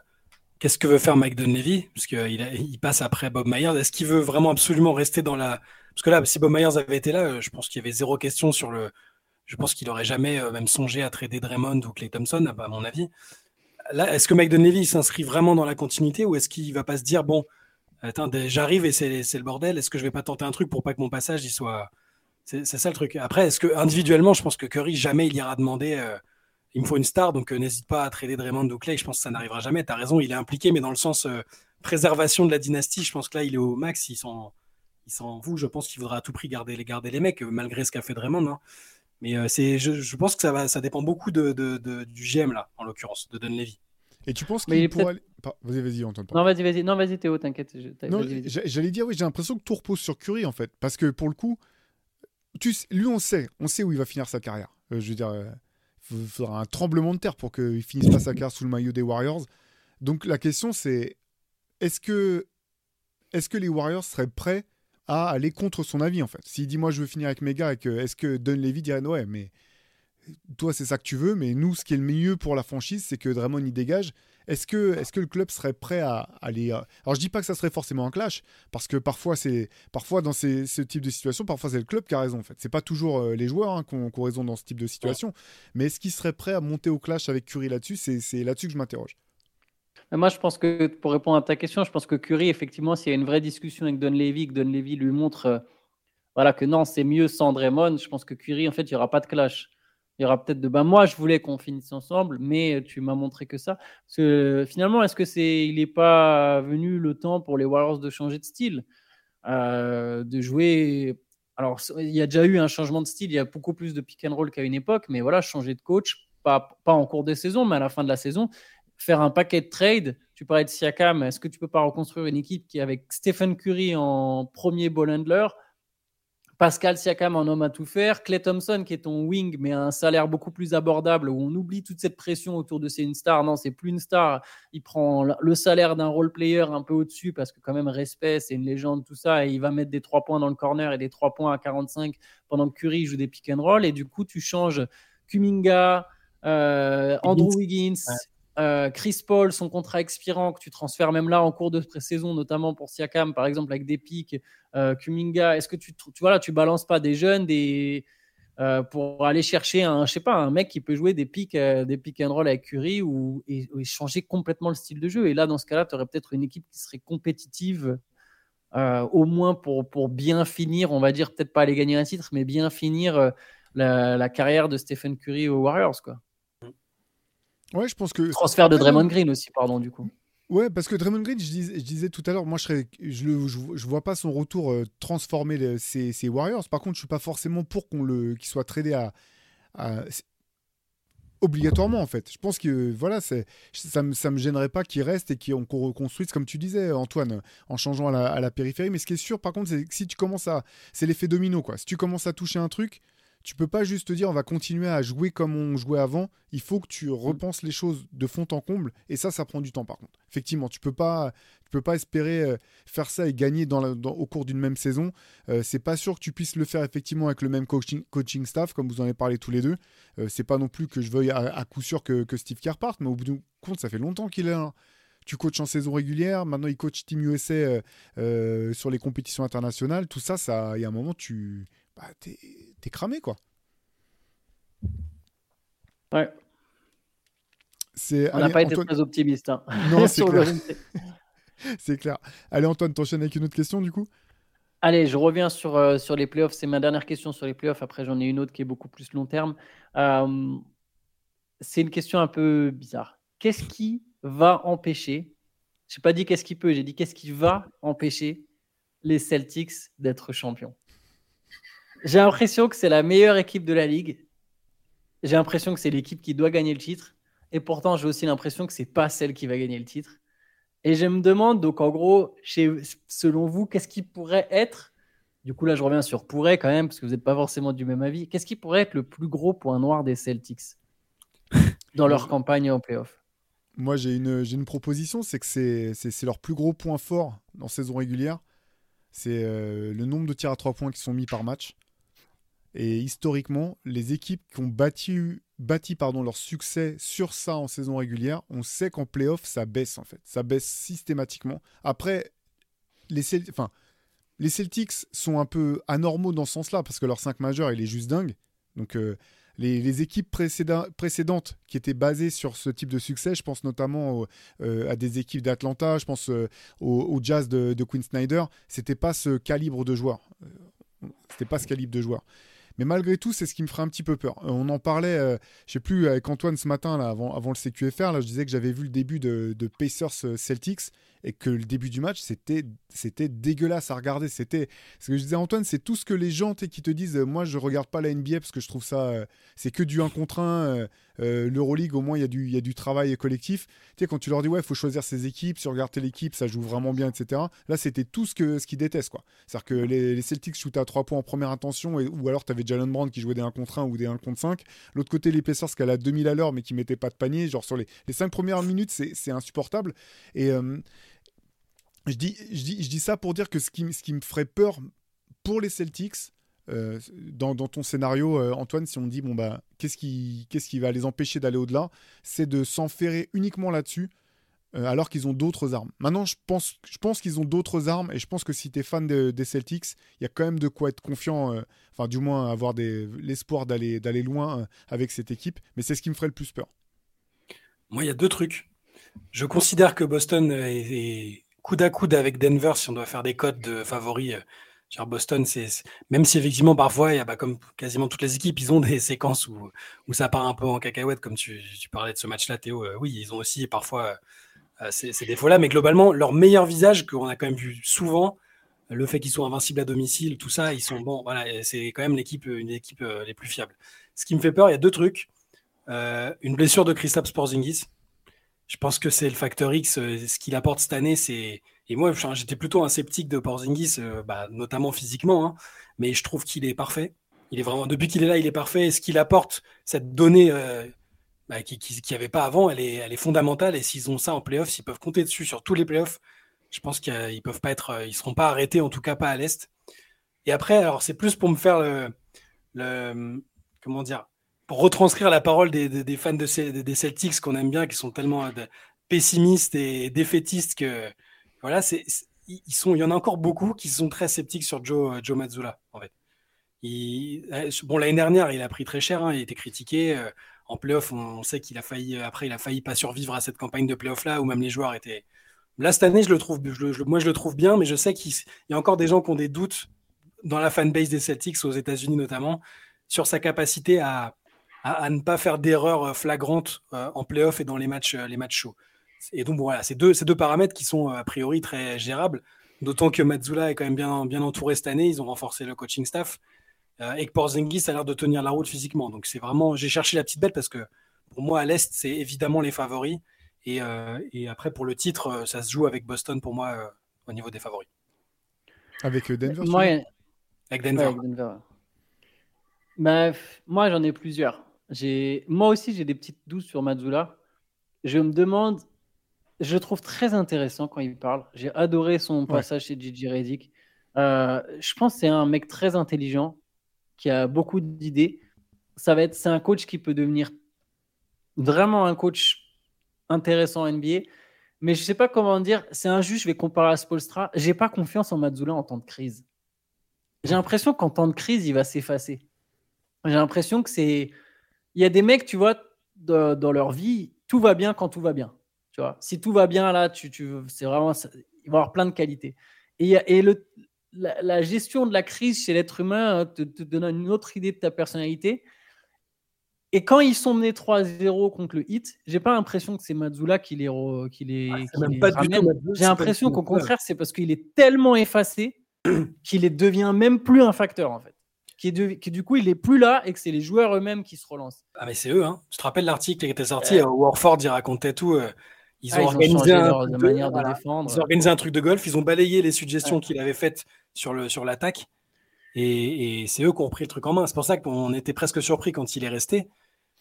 qu'est-ce que veut faire Mike Dunleavy, parce qu'il il passe après Bob Myers. Est-ce qu'il veut vraiment absolument rester dans la... Parce que là, si Bob Myers avait été là, je pense qu'il y avait zéro question sur le... Je pense qu'il n'aurait jamais euh, même songé à trader Draymond ou Clay Thompson, à mon avis. Là, est-ce que Mike Dunleavy s'inscrit vraiment dans la continuité ou est-ce qu'il va pas se dire, bon, attends, j'arrive et c'est le bordel, est-ce que je vais pas tenter un truc pour pas que mon passage il soit c'est ça le truc. Après, est-ce que individuellement, je pense que Curry, jamais il ira demander euh, il me faut une star, donc euh, n'hésite pas à trader Draymond ou Clay. Je pense que ça n'arrivera jamais. Tu as raison, il est impliqué, mais dans le sens, euh, préservation de la dynastie, je pense que là, il est au max. Il s'en, il s'en fout. Je pense qu'il voudra à tout prix garder les, garder les mecs, malgré ce qu'a fait Draymond. Hein. Mais euh, c'est, je, pense que ça, va, ça dépend beaucoup de, du GM, là, en l'occurrence, de Don Levy. Et tu penses qu'il pourrait. Vas-y, vas-y, Antoine. Non, vas-y, vas-y, non, vas-y, Théo, t'inquiète. j'allais dire, oui, j'ai l'impression que tout repose sur Curry, en fait. Parce que pour le coup, lui, on sait, on sait où il va finir sa carrière. Euh, je veux dire, il euh, faudra un tremblement de terre pour qu'il finisse pas sa carrière sous le maillot des Warriors. Donc la question, c'est est-ce que, est que les Warriors seraient prêts à aller contre son avis, en fait? S'il dit, moi, je veux finir avec mes gars, est-ce que Don Levy dirait, ouais, mais toi, c'est ça que tu veux, mais nous, ce qui est le mieux pour la franchise, c'est que Draymond y dégage est-ce que, est que le club serait prêt à aller. Euh, alors, je dis pas que ça serait forcément un clash, parce que parfois, c'est parfois dans ces, ce type de situation, parfois c'est le club qui a raison. En fait, c'est pas toujours euh, les joueurs hein, qui, ont, raison dans ce type de situation. Mais est-ce qu'il serait prêt à monter au clash avec Curry là-dessus? C'est là-dessus que je m'interroge. Moi, je pense que pour répondre à ta question, je pense que Curry, effectivement, s'il y a une vraie discussion avec Don Levy, que Don Levy lui montre euh, voilà, que non, c'est mieux sans Draymond, je pense que Curry, en fait, il n'y aura pas de clash il y aura peut-être de ben moi je voulais qu'on finisse ensemble mais tu m'as montré que ça. Parce que finalement est-ce que c'est il n'est pas venu le temps pour les Warriors de changer de style? Euh, de jouer alors il y a déjà eu un changement de style il y a beaucoup plus de pick and roll qu'à une époque mais voilà changer de coach pas, pas en cours de saison mais à la fin de la saison. Faire un paquet de trade tu parlais de Siakam est-ce que tu peux pas reconstruire une équipe qui avec Stephen Curry en premier ball handler Pascal Siakam en homme à tout faire, Clay Thompson qui est ton wing mais a un salaire beaucoup plus abordable où on oublie toute cette pression autour de c'est une star. Non, c'est plus une star. Il prend le salaire d'un role player un peu au-dessus parce que quand même respect, c'est une légende tout ça et il va mettre des trois points dans le corner et des trois points à 45 pendant que Curry joue des pick and roll et du coup tu changes Kuminga, euh, Andrew Wiggins, euh, Chris Paul, son contrat expirant, que tu transfères même là en cours de pré-saison, notamment pour Siakam, par exemple, avec des pics, euh, Kuminga, est-ce que tu, tu, vois là, tu balances pas des jeunes euh, pour aller chercher un, mec qui peut jouer des pics, des pick and roll avec Curry ou, et, changer complètement le style de jeu? Et là, dans ce cas-là, tu aurais peut-être une équipe qui serait compétitive, au moins pour, bien finir, on va dire, peut-être pas aller gagner un titre, mais bien finir la, la carrière de Stephen Curry aux Warriors. Ouais, je pense que. Transfert de Draymond Green aussi, pardon, du coup. Ouais, parce que Draymond Green, je, disais, je disais tout à l'heure, moi je, je, vois pas son retour euh, transformer ses, Warriors. Par contre, je suis pas forcément pour qu'on le, qu'il soit tradé à, obligatoirement en fait. Je pense que voilà, c'est ça me ça me gênerait pas qu'il reste et qu'on reconstruise comme tu disais Antoine en changeant à la, à la, périphérie. Mais ce qui est sûr, par contre, c'est que si tu commences à, c'est l'effet domino quoi. Si tu commences à toucher un truc, tu peux pas juste te dire on va continuer à jouer comme on jouait avant. Il faut que tu repenses les choses de fond en comble. Et ça, ça prend du temps par contre. Effectivement, tu peux pas, tu peux pas espérer euh, faire ça et gagner au cours d'une même saison. Euh, c'est pas sûr que tu puisses le faire effectivement avec le même coaching, staff, comme vous en avez parlé tous les deux. Euh, c'est pas non plus que je veuille à, coup sûr que, Steve Kerr parte, mais au bout du compte, ça fait longtemps qu'il est là. tu coaches en saison régulière, maintenant il coach Team USA sur les compétitions internationales, tout ça, il y a un moment, tu, bah, t'es cramé, quoi. Ouais. On n'a pas été très optimiste. Hein. Non, c'est clair. c'est clair. Allez, Antoine, t'enchaînes avec une autre question, du coup? Allez, je reviens sur, euh, sur les playoffs. C'est ma dernière question sur les playoffs. Après, j'en ai une autre qui est beaucoup plus long terme. Euh, c'est une question un peu bizarre. Qu'est-ce qui va empêcher Je n'ai pas dit qu'est-ce qui peut, j'ai dit qu'est-ce qui va empêcher les Celtics d'être champions? J'ai l'impression que c'est la meilleure équipe de la ligue. J'ai l'impression que c'est l'équipe qui doit gagner le titre. Et pourtant, j'ai aussi l'impression que c'est pas celle qui va gagner le titre. Et je me demande, donc en gros, chez, selon vous, qu'est-ce qui pourrait être, du coup là je reviens sur pourrait quand même, parce que vous n'êtes pas forcément du même avis, qu'est-ce qui pourrait être le plus gros point noir des Celtics dans leur campagne en playoff? Moi j'ai une, une proposition, c'est que c'est leur plus gros point fort en saison régulière. C'est euh, le nombre de tirs à trois points qui sont mis par match. Et historiquement, les équipes qui ont bâti, leur succès sur ça en saison régulière, on sait qu'en playoff, ça baisse en fait. Ça baisse systématiquement. Après, les Celtics sont un peu anormaux dans ce sens-là parce que leur 5 majeur, il est juste dingue. Donc, euh, les, équipes précédentes qui étaient basées sur ce type de succès, je pense notamment euh, à des équipes d'Atlanta, je pense euh, au, Jazz de, de Quinn Snyder, c'était pas ce calibre de joueur. C'était pas ce calibre de joueur. Mais malgré tout, c'est ce qui me ferait un petit peu peur. Euh, on en parlait, je je sais plus, avec Antoine ce matin, là, avant, le CQFR, là, je disais que j'avais vu le début de, de Pacers Celtics et que le début du match, c'était, c'était dégueulasse à regarder. C'était ce que je disais Antoine, c'est tout ce que les gens qui te disent, euh, moi je regarde pas la NBA parce que je trouve ça, euh, c'est que du 1 contre 1. Euh, L'Euroleague, au moins, il y, a du, a travail collectif. Tu sais, quand tu leur dis, ouais, il faut choisir ses équipes, si regarder l'équipe, ça joue vraiment bien, etc. Là, c'était tout ce qu'ils ce qu'ils détestent, quoi. C'est-à-dire que les, Celtics shootaient à 3 points en première intention, ou alors tu avais Jalen Brown qui jouait des 1 contre 1 ou des 1 contre 5. L'autre côté, Pacers qui allaient à 2000 à l'heure, mais qui mettaient pas de panier. Genre, sur les, les 5 premières minutes, c'est insupportable. Et. Je dis, je, dis, je dis ça pour dire que ce qui, ce qui me ferait peur pour les Celtics, euh, dans, ton scénario, euh, Antoine, si on dit bon bah qu'est-ce qui, qu'est-ce qui va les empêcher d'aller au-delà, c'est de s'enferrer uniquement là-dessus, euh, alors qu'ils ont d'autres armes. Maintenant, je pense, je pense qu'ils ont d'autres armes et je pense que si tu es fan des Celtics, il y a quand même de quoi être confiant, enfin du moins avoir l'espoir d'aller, d'aller loin avec cette équipe. Mais c'est ce qui me ferait le plus peur. Moi, il y a deux trucs. Je considère que Boston est coude à coude avec Denver si on doit faire des codes de favoris. Euh, Boston, c'est même si effectivement parfois, y a, bah, comme quasiment toutes les équipes, ils ont des séquences où, où ça part un peu en cacahuète, comme tu, parlais de ce match-là, Théo. Euh, oui, ils ont aussi parfois euh, ces, défauts-là, mais globalement, leur meilleur visage qu'on a quand même vu souvent, le fait qu'ils soient invincibles à domicile, tout ça, ils sont. Voilà, c'est quand même l'équipe, une équipe les plus fiables. Ce qui me fait peur, il y a deux trucs. une blessure de Kristaps Porzingis je pense que c'est le facteur X. Euh, ce qu'il apporte cette année, c'est. Et moi, j'étais plutôt un sceptique de Porzingis, euh, bah, notamment physiquement, hein, mais je trouve qu'il est parfait. Il est vraiment depuis qu'il est là, il est parfait. Et ce qu'il apporte, cette donnée euh, bah, qui n'y avait pas avant, elle est, fondamentale. Et s'ils ont ça en playoff, s'ils peuvent compter dessus sur tous les playoffs, je pense qu'ils peuvent pas être, ils seront pas arrêtés, en tout cas pas à l'est. Et après, alors c'est plus pour me faire le, comment dire, pour retranscrire la parole des, fans de, des Celtics qu'on aime bien, qui sont tellement euh, pessimistes et défaitistes que voilà, c'est ils il y en a encore beaucoup qui sont très sceptiques sur Joe, euh, Joe en fait. Euh, bon, l'année dernière, il a pris très cher, hein, il a été critiqué. en playoff, on, sait qu'il a failli, après, il a failli pas survivre à cette campagne de playoff là, où même les joueurs étaient. Là, cette année, je le trouve, moi, je le trouve bien, mais je sais qu'il y a encore des gens qui ont des doutes dans la fanbase des Celtics, aux États-Unis notamment, sur sa capacité à, ne pas faire d'erreurs euh, flagrantes euh, en playoff et dans les matchs, euh, les matchs chauds. Et donc, voilà, c'est deux, ces deux paramètres qui sont a priori très gérables, d'autant que Mazzula est quand même bien, bien entouré cette année, ils ont renforcé le coaching staff, et que Porzingis a l'air de tenir la route physiquement. Donc, c'est vraiment, j'ai cherché la petite bête parce que pour moi, à l'Est, c'est évidemment les favoris. Et, et, après, pour le titre, ça se joue avec Boston pour moi au niveau des favoris. Avec Denver Avec Denver. avec Denver. Bah, moi, j'en ai plusieurs. Moi aussi, j'ai des petites doutes sur Mazzula. Je me demande, je le trouve très intéressant quand il parle. J'ai adoré son passage chez Gigi Reddick. Euh, je pense que c'est un mec très intelligent qui a beaucoup d'idées. Ça va être, c'est un coach qui peut devenir vraiment un coach intéressant en NBA. Mais je sais pas comment dire. C'est injuste. Je vais comparer à Spolstra. J'ai pas confiance en Mazzula en temps de crise. J'ai l'impression qu'en temps de crise, il va s'effacer. J'ai l'impression que c'est il y a des mecs, tu vois, dans leur vie, tout va bien quand tout va bien. Tu vois, si tout va bien là, tu, tu c'est vraiment, il va avoir plein de qualités. Et, et le, la, gestion de la crise chez l'être humain hein, te, donne une autre idée de ta personnalité. Et quand ils sont menés 3-0 contre le hit, j'ai pas l'impression que c'est Mazzula qui les, qui les, J'ai l'impression qu'au contraire, c'est parce qu'il est tellement effacé qu'il devient même plus un facteur en fait qui, du coup il est plus là et que c'est les joueurs eux-mêmes qui se relancent. Ah mais c'est eux, hein. Je te rappelle l'article qui était sorti, euh, Warford il racontait tout. Euh, ils, ah, ont organisé un, de manière de défendre. Ils ont organisé un truc de golf, ils ont balayé les suggestions qu'il avait faites sur le sur l'attaque et, c'est eux qui ont pris le truc en main. C'est pour ça qu'on était presque surpris quand il est resté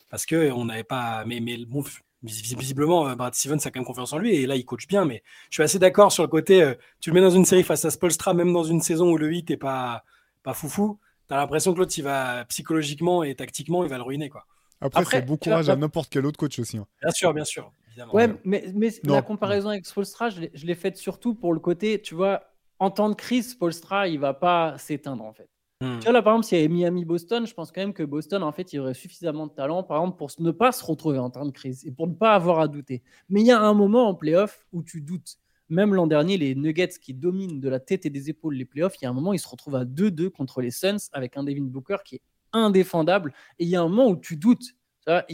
parce que on n'avait pas. Mais, mais bon, visiblement, euh, Brad Stevens a quand même confiance en lui et là il coach bien. Mais je suis assez d'accord sur le côté. tu le mets dans une série face à Spolstra, même dans une saison où le 8 est pas pas foufou t'as l'impression que l'autre, il va psychologiquement et tactiquement, il va le ruiner. Quoi. Après, c'est bon courage à n'importe quel autre coach aussi. Hein. Bien sûr, bien sûr. Évidemment. Ouais, mais, mais la comparaison avec Spolstra, je l'ai faite surtout pour le côté, tu vois, en temps de crise, Spolstra, il va pas s'éteindre en fait. Hmm. Tu vois, là, par exemple, s'il y avait Miami-Boston, je pense quand même que Boston, en fait, il aurait suffisamment de talent, par exemple, pour ne pas se retrouver en temps de crise et pour ne pas avoir à douter. Mais il y a un moment en playoff où tu doutes. Même l'an dernier, les Nuggets qui dominent de la tête et des épaules les playoffs, il y a un moment, ils se retrouvent à 2-2 contre les Suns avec un Devin Booker qui est indéfendable. Et il y a un moment où tu doutes.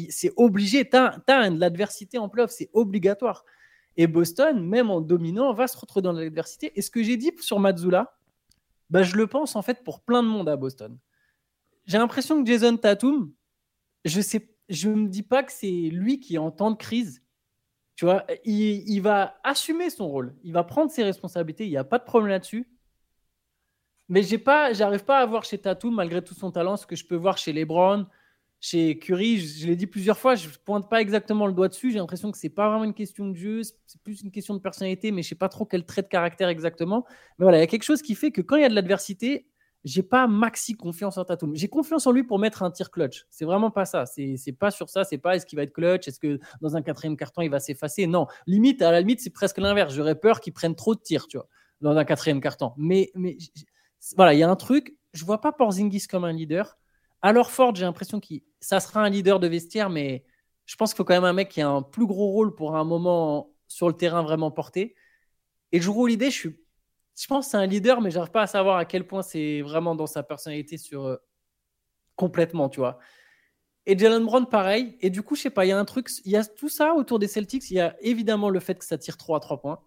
C'est obligé. Tu as, de l'adversité en playoff, c'est obligatoire. Et Boston, même en dominant, va se retrouver dans l'adversité. Et ce que j'ai dit sur Mazzula, bah, je le pense en fait pour plein de monde à Boston. J'ai l'impression que Jason Tatum, je sais, je me dis pas que c'est lui qui est en temps de crise. Tu vois, il, il va assumer son rôle, il va prendre ses responsabilités, il n'y a pas de problème là-dessus. Mais j'ai pas, j'arrive pas à voir chez Tatum, malgré tout son talent, ce que je peux voir chez LeBron, chez Curry. Je, l'ai dit plusieurs fois, je pointe pas exactement le doigt dessus. J'ai l'impression que c'est pas vraiment une question de jeu, c'est plus une question de personnalité, mais je sais pas trop quel trait de caractère exactement. Mais voilà, il y a quelque chose qui fait que quand il y a de l'adversité, j'ai pas maxi confiance en Tatum. J'ai confiance en lui pour mettre un tir clutch. C'est vraiment pas ça. C'est pas sur ça. C'est pas est-ce qu'il va être clutch, est-ce que dans un quatrième carton il va s'effacer? Non, limite à la limite c'est presque l'inverse. J'aurais peur qu'il prenne trop de tirs, tu vois, dans un quatrième carton. Mais mais voilà, il y a un truc, je vois pas Porzingis comme un leader. Alors Ford, j'ai l'impression qu'il ça sera un leader de vestiaire, mais je pense qu'il faut quand même un mec qui a un plus gros rôle pour un moment sur le terrain vraiment porté. Et Juro l'idée, je suis je pense que c'est un leader, mais j'arrive pas à savoir à quel point c'est vraiment dans sa personnalité sur euh, complètement, tu vois. Et Jalen Brown, pareil. Et du coup, je sais pas, il y a un truc, il y a tout ça autour des Celtics. Il y a évidemment le fait que ça tire 3 à 3 points.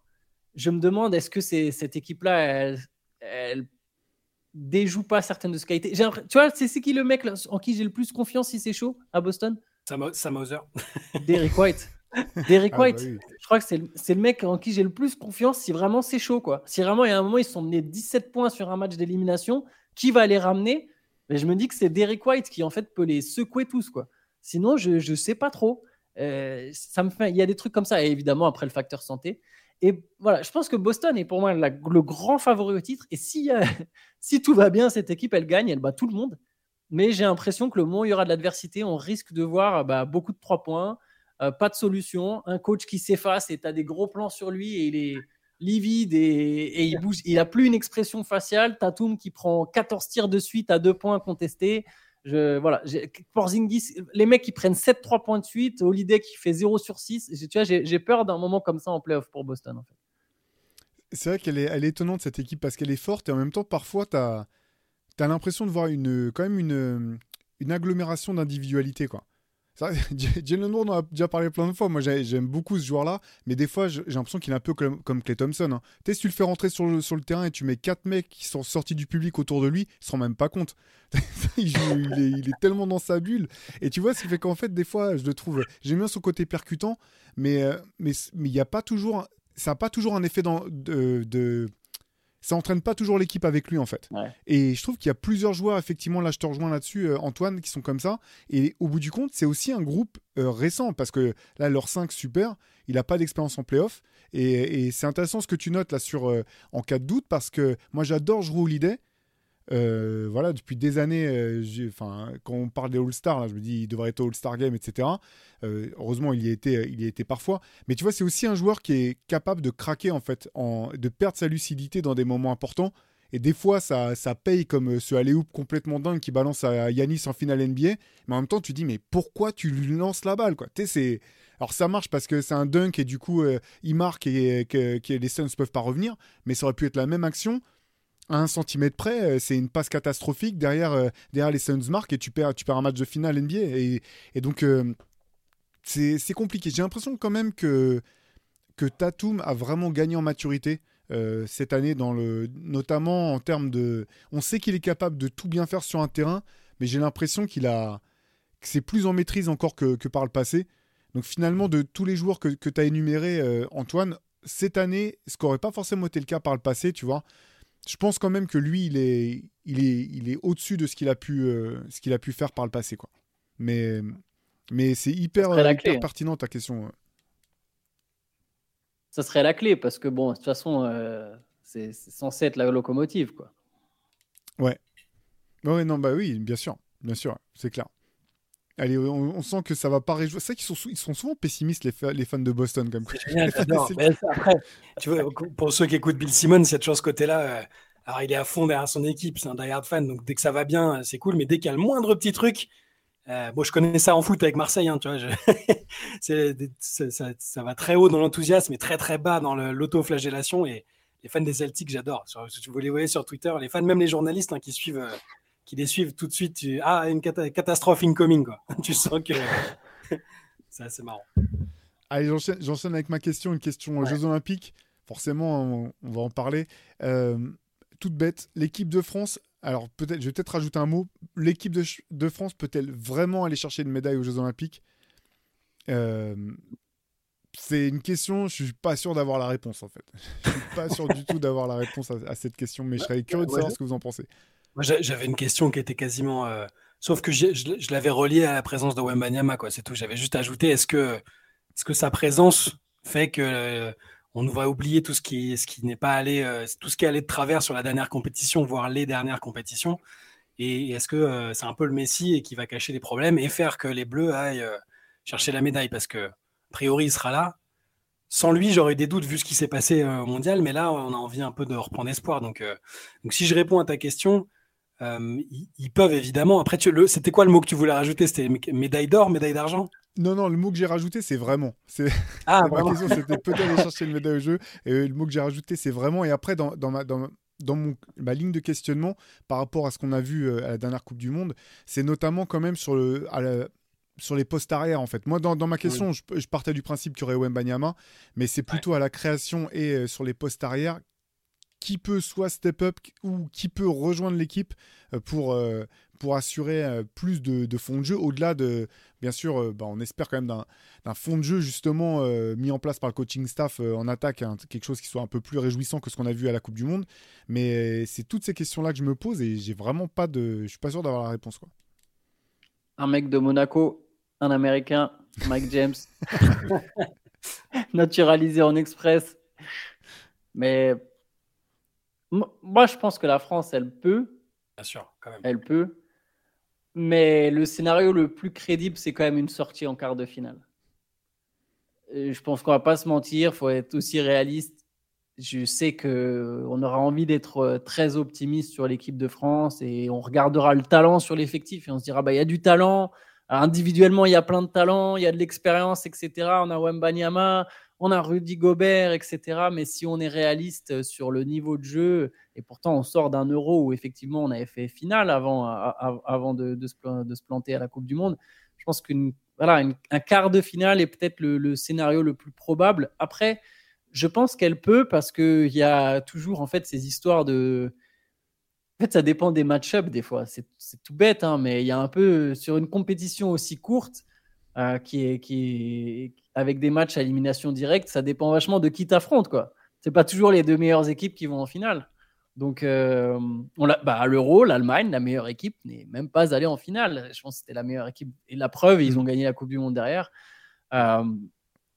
Je me demande, est-ce que cette équipe-là, elle déjoue pas certaines de ses qualités. Tu vois, c'est qui le mec en qui j'ai le plus confiance si c'est chaud à Boston? Sam Hauser. Derrick White. Derrick ah, White, bah je crois que c'est le, mec en qui j'ai le plus confiance si vraiment c'est chaud. quoi. Si vraiment il y a un moment ils sont menés 17 points sur un match d'élimination, qui va les ramener? Mais Je me dis que c'est Derrick White qui en fait peut les secouer tous. quoi. Sinon, je ne sais pas trop. Euh, ça me fait, il y a des trucs comme ça, et évidemment après le facteur santé. Et voilà, je pense que Boston est pour moi le grand favori au titre. Et si, si tout va bien, cette équipe, elle gagne, elle bat tout le monde. Mais j'ai l'impression que le moment où il y aura de l'adversité, on risque de voir bah, beaucoup de trois points, euh, pas de solution, un coach qui s'efface et tu as des gros plans sur lui et il est livide et, il bouge, il a plus une expression faciale. Tatum qui prend 14 tirs de suite à deux points contestés. Je, voilà, Porzingis, les mecs qui prennent 7-3 points de suite, Holiday qui fait 0 sur 6. Tu vois, j'ai peur d'un moment comme ça en playoff pour Boston. C'est vrai qu'elle est, elle est étonnante cette équipe parce qu'elle est forte et en même temps, parfois, tu as l'impression de voir une, quand même une, une agglomération d'individualité. quoi. Jalen Brown on a déjà parlé plein de fois. Moi, j'aime beaucoup ce joueur-là, mais des fois, j'ai l'impression qu'il est un peu comme, Clay Thompson. Hein. Tu sais, si tu le fais rentrer sur le, terrain et tu mets quatre mecs qui sont sortis du public autour de lui, il se rend même pas compte. il, il, est, tellement dans sa bulle. Et tu vois, ce qui fait qu'en fait, des fois, je le trouve. J'aime bien son côté percutant, mais euh, mais il a pas toujours. Ça n'a pas toujours un effet dans, de ça entraîne pas toujours l'équipe avec lui en fait. Et je trouve qu'il y a plusieurs joueurs, effectivement, là je te rejoins là-dessus, euh, Antoine, qui sont comme ça. Et au bout du compte, c'est aussi un groupe euh, récent parce que là, leur 5 super, il n'a pas d'expérience en playoff. Et, et c'est intéressant ce que tu notes là sur euh, en cas de doute parce que moi j'adore jouer l'idée euh, voilà, depuis des années, euh, quand on parle des All-Stars, je me dis il devrait être All-Star Game, etc. Euh, heureusement, il y, était, il y était parfois. Mais tu vois, c'est aussi un joueur qui est capable de craquer, en fait, de perdre sa lucidité dans des moments importants. Et des fois, ça, ça paye comme ce alley complètement dingue qui balance à Yanis en finale NBA. Mais en même temps, tu dis, mais pourquoi tu lui lances la balle quoi? C'est... Alors ça marche parce que c'est un dunk et du coup, il marque et que les Suns ne peuvent pas revenir. Mais ça aurait pu être la même action à un centimètre près, euh, c'est une passe catastrophique. Derrière, euh, derrière les Suns marquent et tu perds, tu perds un match de finale NBA. Et, donc, euh, c'est compliqué. J'ai l'impression quand même que, que Tatum a vraiment gagné en maturité cette année, dans le, notamment en termes de. On sait qu'il est capable de tout bien faire sur un terrain, mais j'ai l'impression qu'il a. que c'est plus en maîtrise encore que, que, par le passé. Donc finalement, de tous les joueurs que, que tu as énumérés, Antoine, cette année, ce qui n'aurait pas forcément été le cas par le passé, tu vois, je pense quand même que lui, il est, il est, il est au-dessus de ce qu'il a pu, euh, ce qu'il a pu faire par le passé, quoi. Mais, mais c'est hyper, euh, pertinent ta question. Ça serait la clé parce que bon, de toute façon, euh, c'est censé être la locomotive, quoi. Ouais. Ouais, non, bah oui, bien sûr, bien sûr, c'est clair. Allez, on, sent que ça va pas réjouir. C'est vrai qu'ils sont, ils sont souvent pessimistes, les, les fans de Boston. Comme après, tu vois, pour ceux qui écoutent Bill Simmons, il y a toujours ce côté-là. Euh, alors, il est à fond derrière son équipe, c'est un die-hard fan, donc dès que ça va bien, c'est cool. Mais dès qu'il y a le moindre petit truc, euh, bon, je connais ça en foot avec Marseille, hein, tu vois. ça, ça, va très haut dans l'enthousiasme et très très bas dans l'autoflagellation. Et les fans des Celtics, j'adore. Si vous les voyez sur Twitter, les fans, même les journalistes hein, qui suivent. Euh, qui les suivent tout de suite, tu... ah, une catastrophe incoming, quoi. tu sens que c'est assez marrant. Allez, j'enchaîne avec ma question, une question aux Jeux Olympiques. Forcément, on, va en parler. Euh, toute bête, l'équipe de France, alors peut-être, je vais peut-être rajouter un mot. L'équipe de, France peut-elle vraiment aller chercher une médaille aux Jeux Olympiques? Euh, C'est une question, je suis pas sûr d'avoir la réponse en fait. Je suis pas sûr du tout d'avoir la réponse à, cette question, mais je serais curieux de savoir ce que vous en pensez. J'avais une question qui était quasiment. Euh, sauf que je, l'avais reliée à la présence de Wembanyama, quoi. C'est tout. J'avais juste ajouté est-ce que, est que sa présence fait que euh, on va oublier tout ce qui, ce qui n'est pas allé, euh, tout ce qui est allé de travers sur la dernière compétition, voire les dernières compétitions? Et, est-ce que c'est un peu le Messi et qui va cacher les problèmes et faire que les Bleus aillent chercher la médaille? Parce que, a priori, il sera là. Sans lui, j'aurais des doutes vu ce qui s'est passé au mondial, mais là, on a envie un peu de reprendre espoir. Donc, donc si je réponds à ta question, euh, ils, peuvent évidemment. Après, c'était quoi le mot que tu voulais rajouter? C'était médaille d'or, médaille d'argent? Non, non, le mot que j'ai rajouté, c'est vraiment. C'est... Ah, ma question, c'était peut-être aller chercher une médaille au jeu. Et le mot que j'ai rajouté, c'est vraiment. Et après, dans, ma, dans, mon, ma ligne de questionnement par rapport à ce qu'on a vu euh, à la dernière Coupe du Monde, c'est notamment quand même sur, le, sur les postes arrière, en fait. Moi, dans, ma question, je, partais du principe qu'il y aurait Wembanyama, mais c'est plutôt à la création et euh, sur les postes arrière qui peut soit step up ou qui peut rejoindre l'équipe euh, pour, euh, pour assurer euh, plus de, de fond de jeu, au-delà de, bien sûr, bah, on espère quand même d'un fond de jeu justement mis en place par le coaching staff en attaque, hein, quelque chose qui soit un peu plus réjouissant que ce qu'on a vu à la Coupe du Monde. Mais c'est toutes ces questions-là que je me pose et j'ai vraiment pas de, je suis pas sûr d'avoir la réponse. Quoi. Un mec de Monaco, un Américain, Mike James, naturalisé en express. Mais moi, je pense que la France, elle peut. Bien sûr, quand même. Elle peut. Mais le scénario le plus crédible, c'est quand même une sortie en quart de finale. je pense qu'on va pas se mentir, il faut être aussi réaliste. Je sais qu'on aura envie d'être euh, très optimiste sur l'équipe de France et on regardera le talent sur l'effectif et on se dira bah il y a du talent. individuellement, il y a plein de talent, il y a de l'expérience, etc. On a Wembanyama, on a Rudy Gobert, etc. Mais si on est réaliste sur le niveau de jeu, et pourtant on sort d'un euro où effectivement on avait fait finale avant, avant de, se, planter à la Coupe du Monde, je pense qu'un voilà, quart de finale est peut-être le, scénario le plus probable. Après, je pense qu'elle peut parce qu'il y a toujours en fait ces histoires de. En fait, ça dépend des match-ups des fois. C'est tout bête, hein, mais il y a un peu sur une compétition aussi courte euh, qui, est, qui, avec des matchs à élimination directe, ça dépend vachement de qui t'affronte. quoi. C'est pas toujours les deux meilleures équipes qui vont en finale. Donc, euh, bah, à l'Euro, l'Allemagne, la meilleure équipe, n'est même pas allée en finale. Je pense que c'était la meilleure équipe. Et la preuve, ils ont gagné la Coupe du Monde derrière. Euh,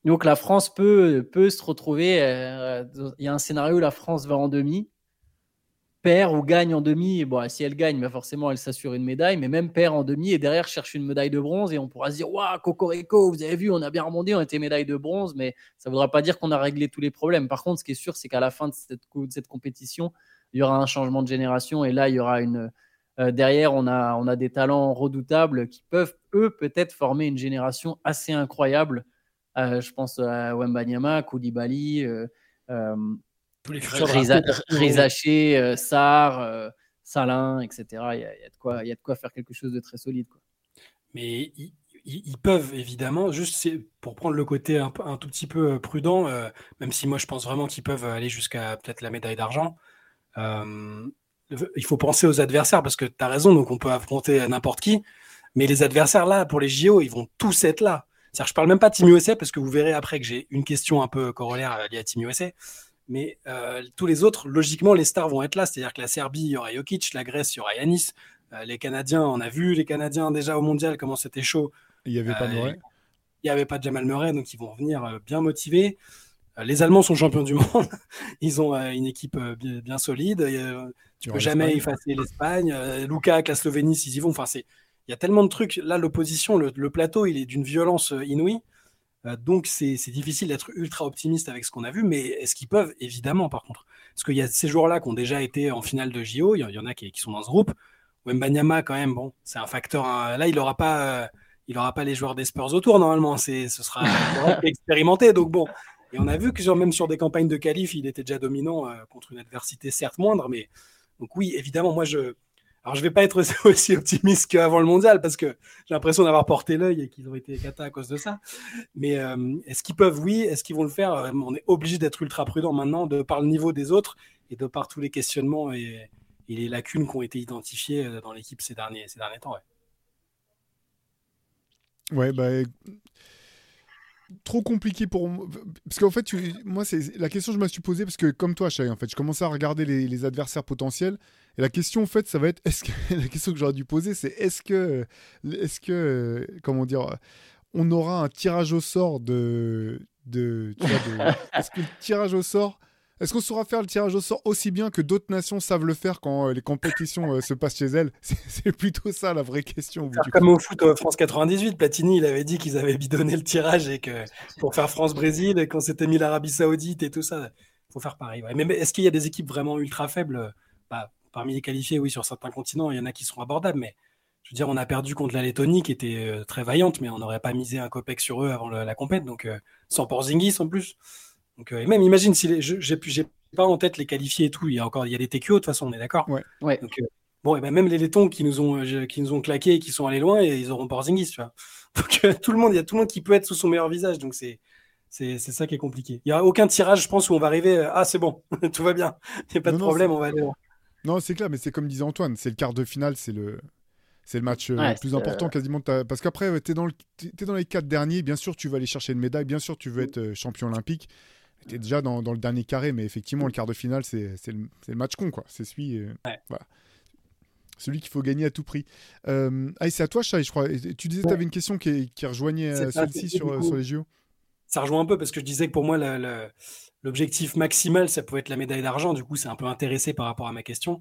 donc, la France peut, peut se retrouver. Euh, il y a un scénario où la France va en demi perd ou gagne en demi, bon, si elle gagne, mais forcément, elle s'assure une médaille, mais même perd en demi et derrière cherche une médaille de bronze et on pourra se dire Waouh, Cocorico, vous avez vu, on a bien remonté, on était médaille de bronze, mais ça ne voudra pas dire qu'on a réglé tous les problèmes. Par contre, ce qui est sûr, c'est qu'à la fin de cette, compétition, il y aura un changement de génération et là, il y aura une. Euh, derrière, on a, on a des talents redoutables qui peuvent, eux, peut-être former une génération assez incroyable. Euh, je pense à Wembanyama, Koulibaly. Euh, tous les Rizaché, euh, Sar, euh, Salin, etc. Il y, a, de quoi, il y a de quoi faire quelque chose de très solide. Quoi. Mais ils, peuvent évidemment, juste pour prendre le côté un, tout petit peu euh, prudent, même si moi je pense vraiment qu'ils peuvent aller jusqu'à peut-être la médaille d'argent. il faut penser aux adversaires parce que tu as raison, donc on peut affronter n'importe qui. Mais les adversaires là, pour les JO, ils vont tous être là. Je parle même pas de Team USA parce que vous verrez après que j'ai une question un peu corollaire liée à Team USA. Mais euh, tous les autres, logiquement, les stars vont être là. C'est-à-dire que la Serbie, il y aura Jokic, la Grèce, il y aura Yanis. Euh, les Canadiens, on a vu les Canadiens déjà au mondial, comment c'était chaud. Il n'y avait pas de euh, Murray. Il n'y avait pas de Jamal Murray, donc ils vont venir bien motivés. Les Allemands sont champions du monde. Ils ont une équipe bien, solide. Tu ne peux jamais effacer l'Espagne. Luca, la Slovénie, s'ils y vont. Enfin, il y a tellement de trucs. Là, l'opposition, le, le, plateau, il est d'une violence inouïe. Euh, donc c'est difficile d'être ultra optimiste avec ce qu'on a vu, mais est-ce qu'ils peuvent? Évidemment, par contre. Parce qu'il y a ces joueurs-là qui ont déjà été en finale de JO, il y en a qui, sont dans ce groupe. Wembanyama, quand même, bon, c'est un facteur. Hein. Là, il n'aura pas, euh, pas les joueurs des Spurs autour, normalement. Ce sera expérimenté. Donc bon, et on a vu que même sur des campagnes de qualif, il était déjà dominant euh, contre une adversité certes moindre, mais donc oui, évidemment, moi je. Alors, je vais pas être aussi optimiste qu'avant le mondial parce que j'ai l'impression d'avoir porté l'œil et qu'ils ont été cata à cause de ça. Mais euh, est-ce qu'ils peuvent? Oui. Est-ce qu'ils vont le faire? Euh, On est obligé d'être ultra prudent maintenant de par le niveau des autres et de par tous les questionnements et, les lacunes qui ont été identifiées euh, dans l'équipe ces derniers, ces derniers temps. Ouais, ouais bah, trop compliqué pour. Parce qu'en fait, moi, c'est la question que je me suis posée, parce que comme toi, Chai, en fait, je commençais à regarder les, adversaires potentiels. Et la question, en fait, ça va être est-ce que la question que j'aurais dû poser, c'est est-ce que, est-ce que, comment dire, on aura un tirage au sort de, de, de est-ce que le tirage au sort est-ce qu'on saura faire le tirage au sort aussi bien que d'autres nations savent le faire quand euh, les compétitions euh, se passent chez elles? C'est plutôt ça la vraie question. comme au foot euh, France 98, Platini il avait dit qu'ils avaient bidonné le tirage et que pour faire France-Brésil, quand c'était mis l'Arabie Saoudite et tout ça, faut faire pareil. Mais, est-ce qu'il y a des équipes vraiment ultra faibles? Bah, Parmi les qualifiés, oui, sur certains continents, il y en a qui seront abordables, mais je veux dire, on a perdu contre la Lettonie qui était très vaillante, mais on n'aurait pas misé un copec sur eux avant la compète, donc sans Porzingis en plus. Donc, euh, et même imagine si j'ai pas en tête les qualifiés et tout. Il y a encore il y a des TQO de toute façon, on est d'accord. Ouais. ouais. Donc, euh, bon, et ben même les Lettons qui nous ont euh, qui nous ont claqué et qui sont allés loin, et ils auront Porzingis, tu vois. Donc tout le monde, il y a tout le monde qui peut être sous son meilleur visage. Donc c'est c'est ça qui est compliqué. Il y a aucun tirage, je pense, où on va arriver. Ah, c'est bon, tout va bien. Il n'y a pas de problème, on va aller loin. Non, c'est clair, mais c'est comme disait Antoine, c'est le quart de finale, c'est le c'est le match le plus important quasiment. Parce qu'après, tu es, dans es dans les quatre derniers. Bien sûr, tu vas aller chercher une médaille. Bien sûr, tu veux être champion olympique était déjà dans, le dernier carré, mais effectivement, le quart de finale, c'est le, match con, quoi. C'est celui, euh, voilà. celui qu'il faut gagner à tout prix. Euh, c'est à toi, Chai, je crois. Tu disais que tu avais une question qui, qui rejoignait euh, celle-ci sur, sur, les JO. Ça rejoint un peu parce que je disais que pour moi, l'objectif maximal, ça pouvait être la médaille d'argent. Du coup, c'est un peu intéressé par rapport à ma question.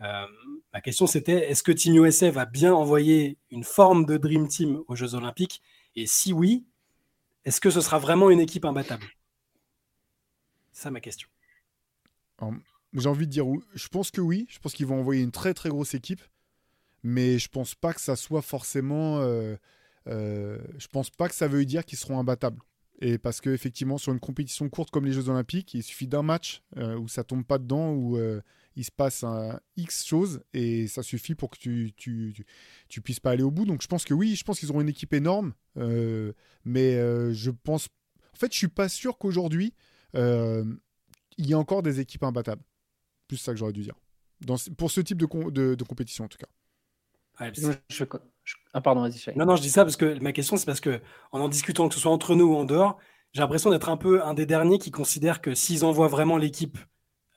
Euh, ma question, c'était est-ce que Team USA va bien envoyer une forme de Dream Team aux Jeux Olympiques? Et si oui, est-ce que ce sera vraiment une équipe imbattable? C'est ça ma question. J'ai envie de dire, je pense que oui. Je pense qu'ils vont envoyer une très très grosse équipe. Mais je pense pas que ça soit forcément. Euh, euh, je pense pas que ça veut dire qu'ils seront imbattables. Et parce qu'effectivement, sur une compétition courte comme les Jeux Olympiques, il suffit d'un match euh, où ça tombe pas dedans, où il se passe un X choses, et ça suffit pour que tu, tu, tu, puisses pas aller au bout. Donc je pense que oui, je pense qu'ils auront une équipe énorme. mais je pense. En fait, je suis pas sûr qu'aujourd'hui, euh, il y a encore des équipes imbattables. Plus ça que j'aurais dû dire. Dans, pour ce type de, de, compétition, en tout cas. Ah, pardon, vas-y, Non, non, je dis ça parce que ma question, c'est parce que en en discutant, que ce soit entre nous ou en dehors, j'ai l'impression d'être un peu un des derniers qui considèrent que s'ils envoient vraiment l'équipe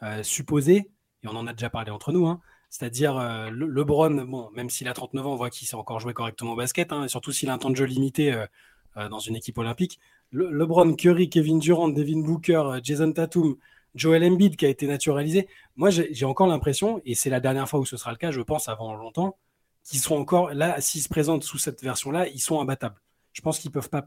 euh, supposée, et on en a déjà parlé entre nous, hein, c'est-à-dire euh, le, LeBron, bon, même s'il a 39 ans, on voit qu'il sait encore jouer correctement au basket, hein, et surtout s'il a un temps de jeu limité dans une équipe olympique. LeBron, Curry, Kevin Durant, Devin Booker, euh, Jason Tatum, Joel Embiid qui a été naturalisé. Moi, j'ai encore l'impression, et c'est la dernière fois où ce sera le cas, je pense, avant longtemps, sont encore là, s'ils se présentent sous cette version-là, ils sont imbattables. Je pense qu'ils peuvent pas.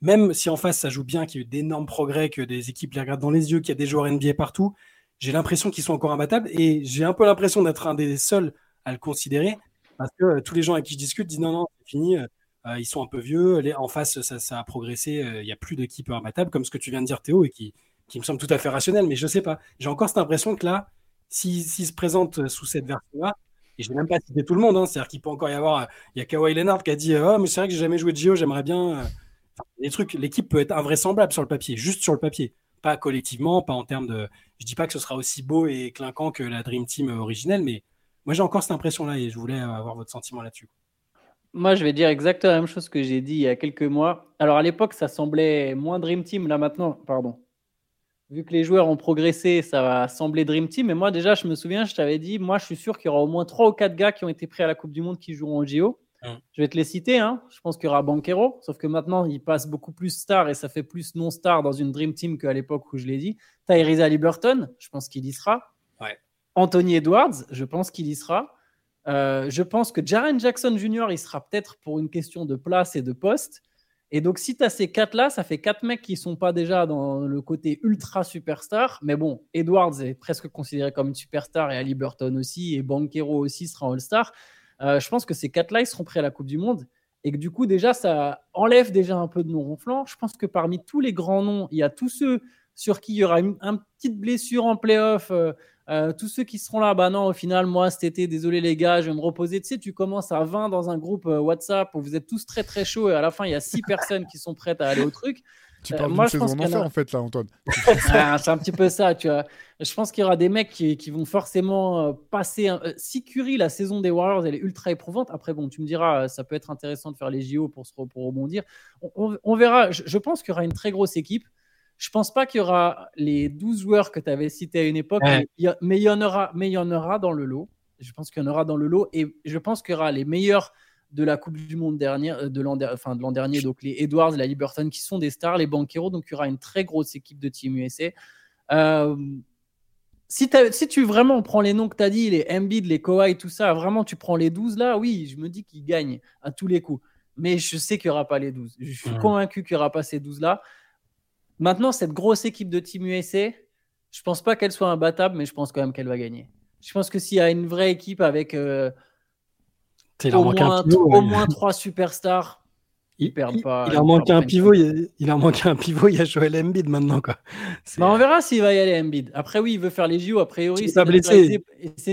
Même si en face ça joue bien, qu'il y a eu d'énormes progrès, que des équipes les regardent dans les yeux, qu'il y a des joueurs NBA partout, j'ai l'impression qu'ils sont encore imbattables et j'ai un peu l'impression d'être un des seuls à le considérer parce que euh, tous les gens avec qui je discute disent non, non, c'est fini, euh, euh, ils sont un peu vieux. en face, ça, a progressé. Il n'y a plus d'équipe imbattable, comme ce que tu viens de dire, Théo, et qui, me semble tout à fait rationnel. Mais je sais pas. J'ai encore cette impression que là, s'ils se présentent sous cette version-là, et je ne vais même pas citer tout le monde, hein, c'est-à-dire qu'il peut encore y avoir. Il y a Kawhi Leonard qui a dit Oh, mais c'est vrai que j'ai jamais joué de JO, j'aimerais bien. les trucs, l'équipe peut être invraisemblable sur le papier, juste sur le papier, pas collectivement, pas en termes de. Je dis pas que ce sera aussi beau et clinquant que la Dream Team originelle, mais moi j'ai encore cette impression-là et je voulais avoir votre sentiment là-dessus. Moi, je vais dire exactement la même chose que j'ai dit il y a quelques mois. Alors, à l'époque, ça semblait moins Dream Team. Là, maintenant, pardon. Vu que les joueurs ont progressé, ça va sembler Dream Team. Mais moi, déjà, je me souviens, je t'avais dit, moi, je suis sûr qu'il y aura au moins 3 ou 4 gars qui ont été pris à la Coupe du Monde qui joueront au JO. Je vais te les citer. Hein. Je pense qu'il y aura Banquero. Sauf que maintenant, il passe beaucoup plus star et ça fait plus non-star dans une Dream Team qu'à l'époque où je l'ai dit. Tyrese Liberton, je pense qu'il y sera. Anthony Edwards, je pense qu'il y sera. Euh, je pense que Jaren Jackson Jr., il sera peut-être pour une question de place et de poste. Et donc, si tu as ces quatre-là, ça fait quatre mecs qui sont pas déjà dans le côté ultra superstar. Mais bon, Edwards est presque considéré comme une superstar et Ali Burton aussi, et Banquero aussi sera All-Star. Euh, je pense que ces quatre-là, ils seront prêts à la Coupe du Monde. Et que du coup, déjà, ça enlève déjà un peu de non ronflant. Je pense que parmi tous les grands noms, il y a tous ceux sur qui il y aura une, petite blessure en playoff. Euh, tous ceux qui seront là, bah non, au final, moi cet été, désolé les gars, je vais me reposer. Tu sais, tu commences à 20 dans un groupe WhatsApp où vous êtes tous très très chauds et à la fin, il y a 6 personnes qui sont prêtes à aller au truc. Tu parles moi, je pense en en fait, là, Antoine. Ah, c'est un petit peu ça, tu vois. Je pense qu'il y aura des mecs qui, qui vont forcément passer. Un... Si Curry, la saison des Warriors, elle est ultra éprouvante. Après, bon, tu me diras, ça peut être intéressant de faire les JO pour, se pour rebondir. On, verra. Je, pense qu'il y aura une très grosse équipe. Je pense pas qu'il y aura les 12 joueurs que tu avais cités à une époque, mais, il y en aura, mais il y en aura dans le lot. Je pense qu'il y en aura dans le lot et je pense qu'il y aura les meilleurs de la Coupe du Monde dernière, euh, de l'an enfin, de dernier, donc les Edwards, la Liberton qui sont des stars, les Banqueros, donc il y aura une très grosse équipe de Team USA. Euh, si, si, tu vraiment prends les noms que tu as dit, les Embiid, les Kawhi, tout ça, vraiment tu prends les 12 là, oui, je me dis qu'ils gagnent à tous les coups. Mais je sais qu'il n'y aura pas les 12. Je suis convaincu qu'il n'y aura pas ces 12 là. Maintenant, cette grosse équipe de Team USA, je pense pas qu'elle soit imbattable, mais je pense quand même qu'elle va gagner. Je pense que s'il y a une vraie équipe avec euh, au, moins, au moins trois superstars, ils perdent pas. Il en manque un pivot. Il, il, en manque un pivot. Il y a Joel Embiid maintenant quoi. Bah, on verra s'il va y aller Embiid. Après oui, il veut faire les JO. A priori, c'est neutralisé,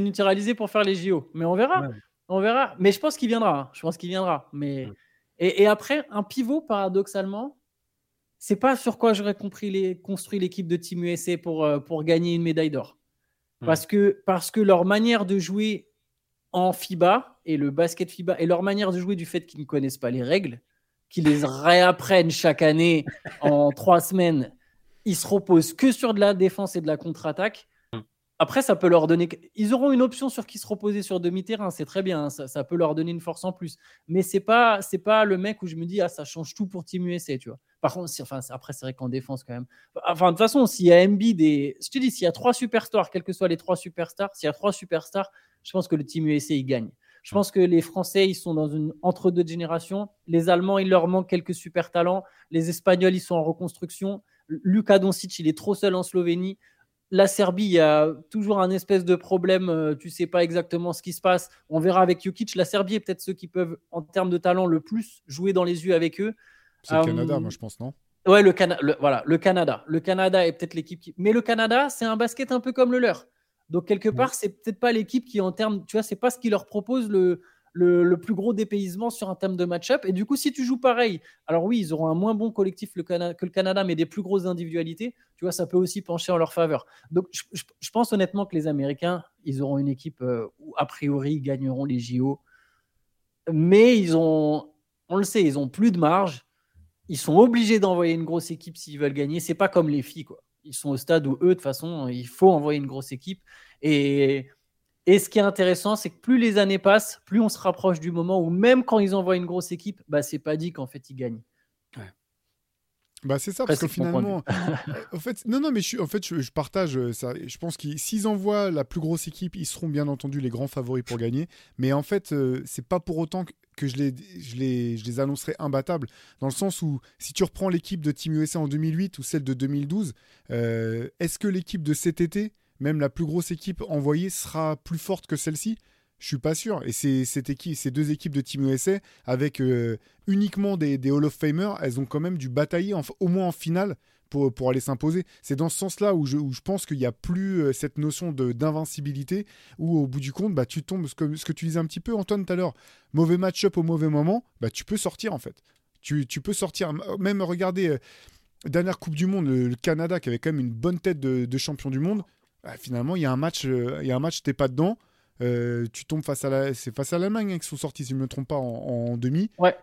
neutralisé, pour faire les JO. Mais on verra. On verra. Mais je pense qu'il viendra. Hein. Je pense qu'il viendra. Mais et, et, après un pivot paradoxalement, c'est pas sur quoi j'aurais compris les, construit l'équipe de Team USA pour, euh, pour gagner une médaille d'or. Hmm. Parce, que, parce que leur manière de jouer en FIBA et le basket FIBA et leur manière de jouer du fait qu'ils ne connaissent pas les règles, qu'ils les réapprennent chaque année en trois semaines, ils se reposent que sur de la défense et de la contre-attaque. Après, ça peut leur donner. Ils auront une option sur qui se reposer sur demi-terrain, c'est très bien, hein, ça, peut leur donner une force en plus. Mais c'est pas, pas le mec où je me dis ah ça change tout pour Team USA, tu vois. Par contre, enfin, après c'est vrai qu'en défense quand même. Enfin de toute façon, s'il y a Embiid et je te dis s'il y a trois superstars, quels que soient les trois superstars, s'il y a trois superstars, je pense que le Team USA il gagne. Je pense que les Français, ils sont dans une entre-deux générations. Les Allemands, il leur manque quelques super talents. Les Espagnols, ils sont en reconstruction. Luka Doncic, il est trop seul en Slovénie la Serbie, il y a toujours un espèce de problème. Euh, tu sais pas exactement ce qui se passe. On verra avec Jokic. La Serbie est peut-être ceux qui peuvent, en termes de talent, le plus jouer dans les yeux avec eux. C'est le Canada, euh, moi, je pense, non? Ouais, le, Canada. voilà, le Canada. Le Canada est peut-être l'équipe qui. Mais le Canada, c'est un basket un peu comme le leur. Donc, quelque part, c'est peut-être pas l'équipe qui, en termes. Tu vois, c'est pas ce qui leur propose le, le, plus gros dépaysement sur un thème de match-up. Et du coup, si tu joues pareil, alors oui, ils auront un moins bon collectif que le Canada, mais des plus grosses individualités, tu vois, ça peut aussi pencher en leur faveur. Donc, je, pense honnêtement que les Américains, ils auront une équipe euh, où, a priori, ils gagneront les JO. Mais ils ont, on le sait, ils ont plus de marge. Ils sont obligés d'envoyer une grosse équipe s'ils veulent gagner. C'est pas comme les filles, quoi. Ils sont au stade où eux, de toute façon, il faut envoyer une grosse équipe. Et et ce qui est intéressant, c'est que plus les années passent, plus on se rapproche du moment où même quand ils envoient une grosse équipe, bah, c'est pas dit qu'en fait ils gagnent. Bah c'est ça, parce que finalement, en fait, non, non, mais je, en fait, je, partage euh, ça. Je pense que s'ils envoient la plus grosse équipe, ils seront bien entendu les grands favoris pour gagner. Mais en fait, euh, c'est pas pour autant que, je, les, je, les, je les annoncerai imbattables. Dans le sens où, si tu reprends l'équipe de Team USA en 2008 ou celle de 2012, euh, est-ce que l'équipe de cet été même la plus grosse équipe envoyée sera plus forte que celle-ci je suis pas sûr. Et ces deux équipes de Team USA, avec euh, uniquement des, Hall of Famer, elles ont quand même dû batailler, au moins en finale, pour, aller s'imposer. C'est dans ce sens-là où je, pense qu'il n'y a plus euh, cette notion d'invincibilité, où au bout du compte, bah, tu tombes, ce que, tu disais un petit peu, Antoine, tout à l'heure, mauvais match-up au mauvais moment, bah, tu peux sortir en fait. Tu, peux sortir, même regarder, euh, dernière Coupe du Monde, le, Canada qui avait quand même une bonne tête de champion du monde, bah, finalement, il y a un match, euh, il y a un match, t'es pas dedans. Euh, tu tombes face à la, c'est face à l'Allemagne hein, qui sont sortis, si je ne me trompe pas, en, demi. Ouais,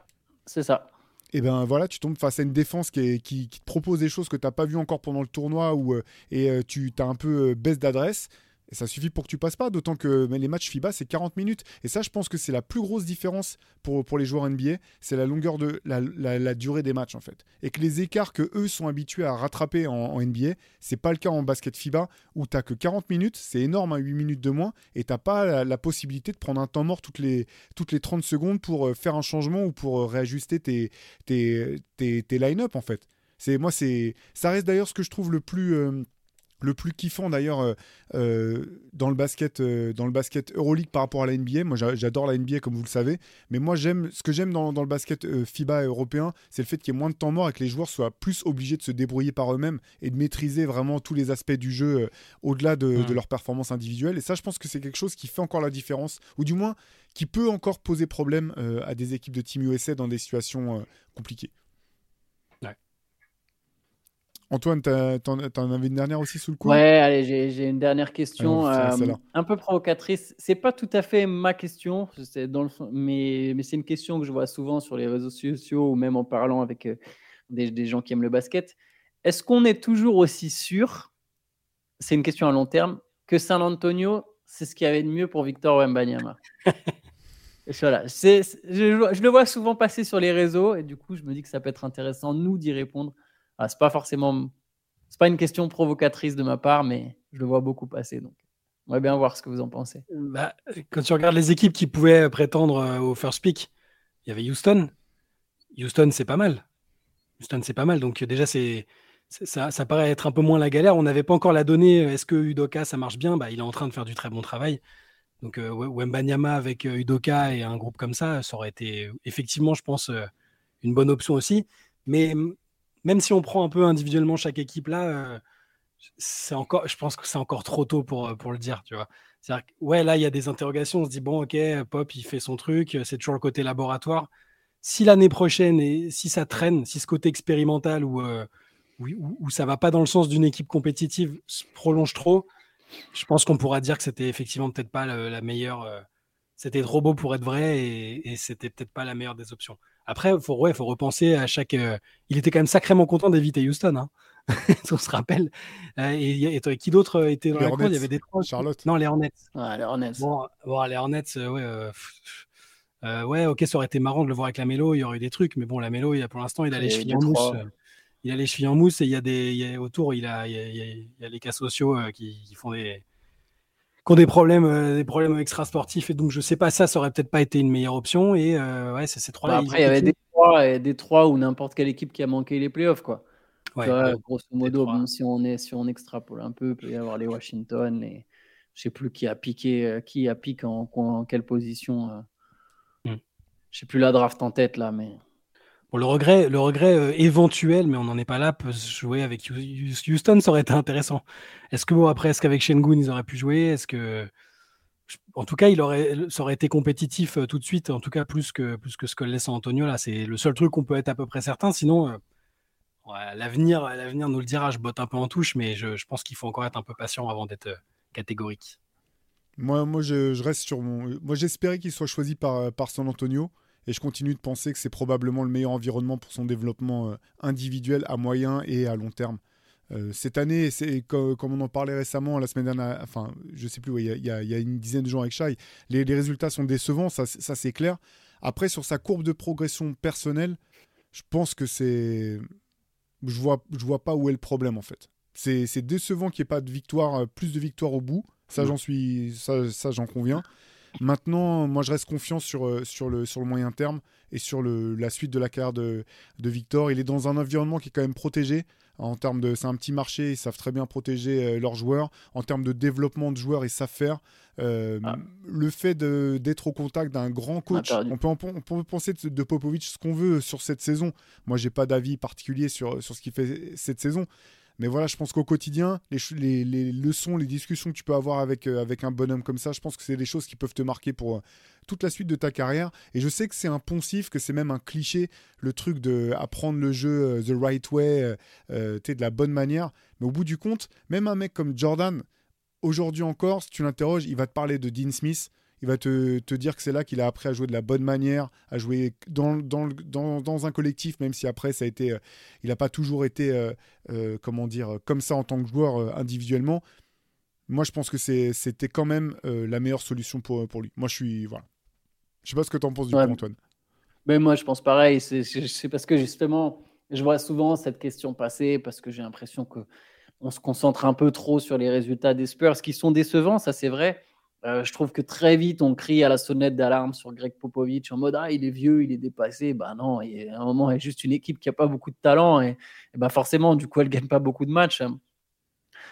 c'est ça. Et ben voilà, tu tombes face à une défense qui, qui, te propose des choses que tu n'as pas vu encore pendant le tournoi ou euh, et tu as un peu baisse d'adresse. Et ça suffit pour que tu passes pas, d'autant que les matchs FIBA, c'est 40 minutes. Et ça, je pense que c'est la plus grosse différence pour, pour les joueurs NBA, c'est la longueur de la, la, durée des matchs, en fait. Et que les écarts que eux sont habitués à rattraper en, en NBA, c'est pas le cas en basket FIBA, où tu que 40 minutes, c'est énorme, 8 hein, minutes de moins, et t'as pas la, possibilité de prendre un temps mort toutes les, toutes les 30 secondes pour euh, faire un changement ou pour euh, réajuster tes, tes, tes, tes line-up, en fait. C'est, moi, c'est, ça reste d'ailleurs ce que je trouve le plus... Euh, le plus kiffant d'ailleurs euh, euh, dans le basket euh, dans le basket Euroleague par rapport à la NBA. Moi j'adore la NBA comme vous le savez, mais moi j'aime ce que j'aime dans, le basket FIBA européen, c'est le fait qu'il y ait moins de temps mort et que les joueurs soient plus obligés de se débrouiller par eux-mêmes et de maîtriser vraiment tous les aspects du jeu au-delà de, mmh. de, leur performance individuelle. Et ça je pense que c'est quelque chose qui fait encore la différence, ou du moins qui peut encore poser problème à des équipes de Team USA dans des situations compliquées. Antoine, t'en avais une dernière aussi sous le coup Ouais, allez, j'ai une dernière question, euh, un peu provocatrice. C'est pas tout à fait ma question, dans le, mais, mais c'est une question que je vois souvent sur les réseaux sociaux ou même en parlant avec euh, des, gens qui aiment le basket. Est-ce qu'on est toujours aussi sûr, c'est une question à long terme, que San Antonio, c'est ce qu'il y avait de mieux pour Victor Wembanyama? Voilà, je, je, le vois souvent passer sur les réseaux et du coup, je me dis que ça peut être intéressant, nous, d'y répondre ah, c'est pas forcément, c'est pas une question provocatrice de ma part, mais je le vois beaucoup passer. Donc, on va bien voir ce que vous en pensez. Bah, quand tu regardes les équipes qui pouvaient prétendre euh, au first pick, il y avait Houston. Houston, c'est pas mal. Houston, c'est pas mal. Donc déjà, c'est ça, paraît être un peu moins la galère. On n'avait pas encore la donnée. Est-ce que Udoka, ça marche bien? Bah, Il est en train de faire du très bon travail. Donc euh, Wembanyama avec euh, Udoka et un groupe comme ça, ça aurait été effectivement, je pense, une bonne option aussi. Mais même si on prend un peu individuellement chaque équipe là, euh, encore, je pense que c'est encore trop tôt pour, euh, le dire, tu vois. C'est-à-dire là, il y a des interrogations. On se dit, bon, ok, Pop, il fait son truc, c'est toujours le côté laboratoire. Si l'année prochaine, et si ça traîne, si ce côté expérimental ou, euh, où, ça va pas dans le sens d'une équipe compétitive se prolonge trop, je pense qu'on pourra dire que c'était effectivement peut-être pas la, meilleure. c'était trop beau pour être vrai et c'était peut-être pas la meilleure des options. Après, il faut, ouais, faut repenser à chaque. Euh, il était quand même sacrément content d'éviter Houston. Hein. on se rappelle. Euh, et, et, qui d'autre euh, était dans la cour? Il y avait des Charlotte. Non, les Hornets. Les Hornets. Bon, bon les Hornets, ouais. ouais, ok, ça aurait été marrant de le voir avec la Mélo, il y aurait eu des trucs, mais bon, la Mélo, il a, pour l'instant, il a les chevilles en mousse. il a les chevilles en mousse et il y a des, il y a, autour, il a, il y a, les cas sociaux qui, qui, font des, qui ont des problèmes, euh, des problèmes extra sportifs et donc je sais pas ça, ça aurait peut-être pas été une meilleure option et euh, ouais, c'est ces trois-là. Bah, après, il y avait des trois, et des trois ou n'importe quelle équipe qui a manqué les playoffs quoi. Ouais, grosso modo, si on est si on extrapole un peu, il peut y avoir les Washington, les je sais plus qui a piqué, euh, qui a piqué en, en, quelle position. Hmm. Je sais plus la draft en tête là, mais le regret, le regret euh, éventuel, mais on n'en est pas là, peut se jouer avec Houston, ça aurait été intéressant. Est-ce que bon, après, est-ce qu'avec Shengun, ils auraient pu jouer? Est-ce que, en tout cas, il aurait, ça aurait été compétitif euh, tout de suite, en tout cas plus que plus que ce que laisse Antonio là. C'est le seul truc qu'on peut être à peu près certain. Sinon, euh, l'avenir, l'avenir nous le dira. Je botte un peu en touche, mais je, pense qu'il faut encore être un peu patient avant d'être catégorique. Moi, moi, je, reste sur mon. Moi, j'espérais qu'il soit choisi par par San Antonio. Et je continue de penser que c'est probablement le meilleur environnement pour son développement euh, individuel à moyen et à long terme. Euh, cette année, c'est comme, on en parlait récemment la semaine dernière, enfin, je sais plus, il y, a une dizaine de jours avec Shai, les, résultats sont décevants, ça, ça c'est clair. Après, sur sa courbe de progression personnelle, je pense que c'est. Je vois, je vois pas où est le problème en fait. C'est décevant qu'il n'y ait pas de victoire, euh, plus de victoires au bout. Ça, j'en suis, ça, ça j'en conviens. Maintenant, moi, je reste confiant sur, euh, sur, le, sur le moyen terme et sur le, la suite de la carrière de, de, Victor. Il est dans un environnement qui est quand même protégé. En termes de, c'est un petit marché, ils savent très bien protéger euh, leurs joueurs. En termes de développement de joueurs, ils savent faire. Euh, ah. Le fait d'être au contact d'un grand coach, on peut, on peut, penser de, de Popovic ce qu'on veut sur cette saison. Moi, j'ai pas d'avis particulier sur, sur ce qu'il fait cette saison. Mais voilà, je pense qu'au quotidien, les, leçons, les discussions que tu peux avoir avec, euh, avec un bonhomme comme ça, je pense que c'est des choses qui peuvent te marquer pour euh, toute la suite de ta carrière. Et je sais que c'est un poncif, que c'est même un cliché, le truc de apprendre le jeu euh, the right way, de la bonne manière. Mais au bout du compte, même un mec comme Jordan, aujourd'hui encore, si tu l'interroges, il va te parler de Dean Smith il va te, te dire que c'est là qu'il a appris à jouer de la bonne manière, à jouer dans, dans, dans, dans un collectif, même si après ça a été, euh, il n'a pas toujours été, euh, euh, comment dire, comme ça en tant que joueur individuellement. Moi, je pense que c'était quand même la meilleure solution pour, pour lui. Moi, je suis, voilà. Je sais pas ce que tu en penses du coup, Antoine. Mais moi, je pense pareil. C'est parce que justement, je vois souvent cette question passer parce que j'ai l'impression que on se concentre un peu trop sur les résultats des Spurs qui sont décevants, ça c'est vrai. Euh, je trouve que très vite, on crie à la sonnette d'alarme sur Greg Popovich en mode Ah, il est vieux, il est dépassé. Bah non, il, à un moment, il y a juste une équipe qui n'a pas beaucoup de talent et, bah forcément, du coup, elle ne gagne pas beaucoup de matchs.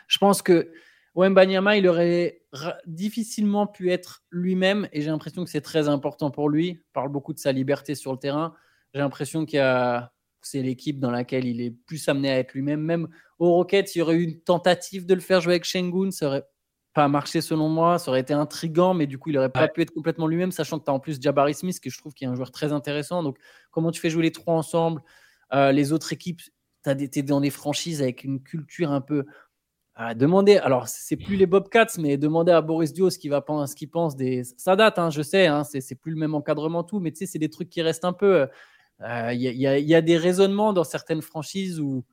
Je pense que Wembanyama, il aurait difficilement pu être lui-même et j'ai l'impression que c'est très important pour lui. Il parle beaucoup de sa liberté sur le terrain. J'ai l'impression qu'il a c'est l'équipe dans laquelle il est plus amené à être lui-même. Même au Rockets, il y aurait eu une tentative de le faire jouer avec Shengun, ça aurait pas marché selon moi, ça aurait été intrigant, mais du coup, il aurait pas pu être complètement lui-même, sachant que tu as en plus Jabari Smith, que je trouve qui est un joueur très intéressant. Donc, comment tu fais jouer les trois ensemble euh, Les autres équipes, tu es dans des franchises avec une culture un peu à demander, alors c'est plus les Bobcats, mais demander à Boris Dio ce qu'il qu'il pense des. Ça date, hein, je sais, hein, c'est plus le même encadrement tout, mais tu sais, c'est des trucs qui restent un peu. Euh, il y, y, a des raisonnements dans certaines franchises où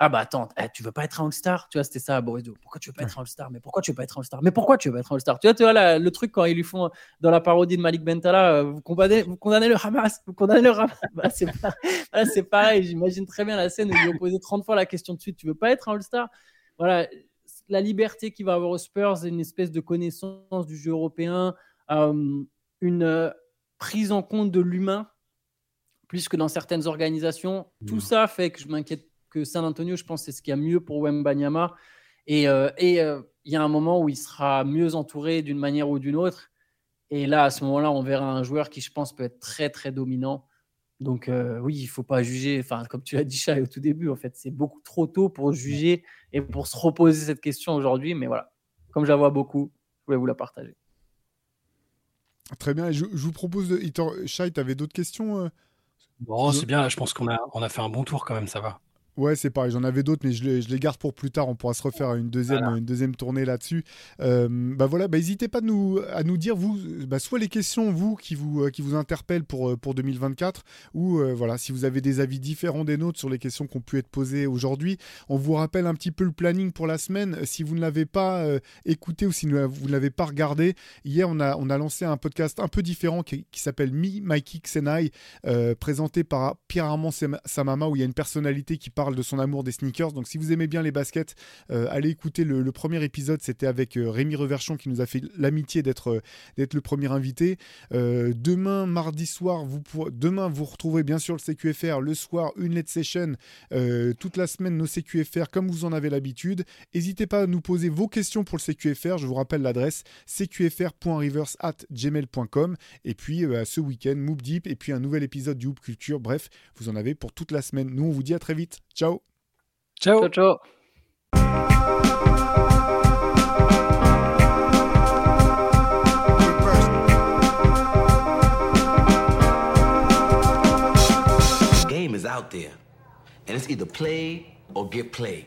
ah bah attends, eh, tu veux pas être un All-Star? Tu vois, c'était ça à Boris. Pourquoi tu veux pas être un All-Star? Mais pourquoi tu veux pas être un All-Star? Mais pourquoi tu veux pas être un All-Star? Tu vois, tu vois le truc quand ils lui font dans la parodie de Malik Bentala, euh, vous condamnez, vous condamnez le Hamas, vous condamnez le Hamas. Bah, c'est pareil, j'imagine très bien la scène où ils lui ont posé 30 fois la question de suite, tu veux pas être un All-Star? Voilà, la liberté qu'il va avoir aux Spurs, une espèce de connaissance du jeu européen, euh, une euh, prise en compte de l'humain, plus que dans certaines organisations. Tout ça fait que je m'inquiète que San Antonio, je pense, c'est ce qu'il y a mieux pour Wembanyama. Et euh, il y a un moment où il sera mieux entouré d'une manière ou d'une autre. Et là, à ce moment-là, on verra un joueur qui, je pense, peut être très, très dominant. Donc euh, oui, il faut pas juger. Enfin, comme tu l'as dit, Chai, au tout début, en fait, c'est beaucoup trop tôt pour juger et pour se reposer cette question aujourd'hui. Mais voilà, comme je la vois beaucoup, je voulais vous la partager. Très bien. Je, vous propose de. Chai, tu avais d'autres questions euh? Bon, c'est bien. je pense qu'on a, on a fait un bon tour quand même. Ça va. Ouais, c'est pareil. J'en avais d'autres, mais je les, je les, garde pour plus tard. On pourra se refaire une deuxième, une deuxième tournée là-dessus. Euh, bah voilà, bah, n'hésitez pas nous, à nous dire, vous, bah, soit les questions, vous, qui vous, euh, qui vous interpellent pour, euh, pour 2024, ou voilà, si vous avez des avis différents des nôtres sur les questions qui ont pu être posées aujourd'hui. On vous rappelle un petit peu le planning pour la semaine. Si vous ne l'avez pas écouté ou si vous ne l'avez pas regardé, hier, on a, on a lancé un podcast un peu différent qui, qui s'appelle Me, My Kicks and I, présenté par Pierre Armand Samama, où il y a une personnalité qui parle de son amour des sneakers. Donc si vous aimez bien les baskets, euh, allez écouter le, premier épisode. C'était avec euh, Rémi Reverchon qui nous a fait l'amitié d'être euh, le premier invité. demain, mardi soir, vous demain vous retrouvez bien sûr le CQFR. Le soir, une let's session. toute la semaine, nos CQFR comme vous en avez l'habitude. N'hésitez pas à nous poser vos questions pour le CQFR. Je vous rappelle l'adresse cqfr.reverse@gmail.com. Et puis ce week-end, Moop Deep et puis un nouvel épisode du Hoop Culture. Bref, vous en avez pour toute la semaine. Nous, on vous dit à très vite. Ciao. Ciao. Ciao, ciao. Game is out there, and it's either play or get played.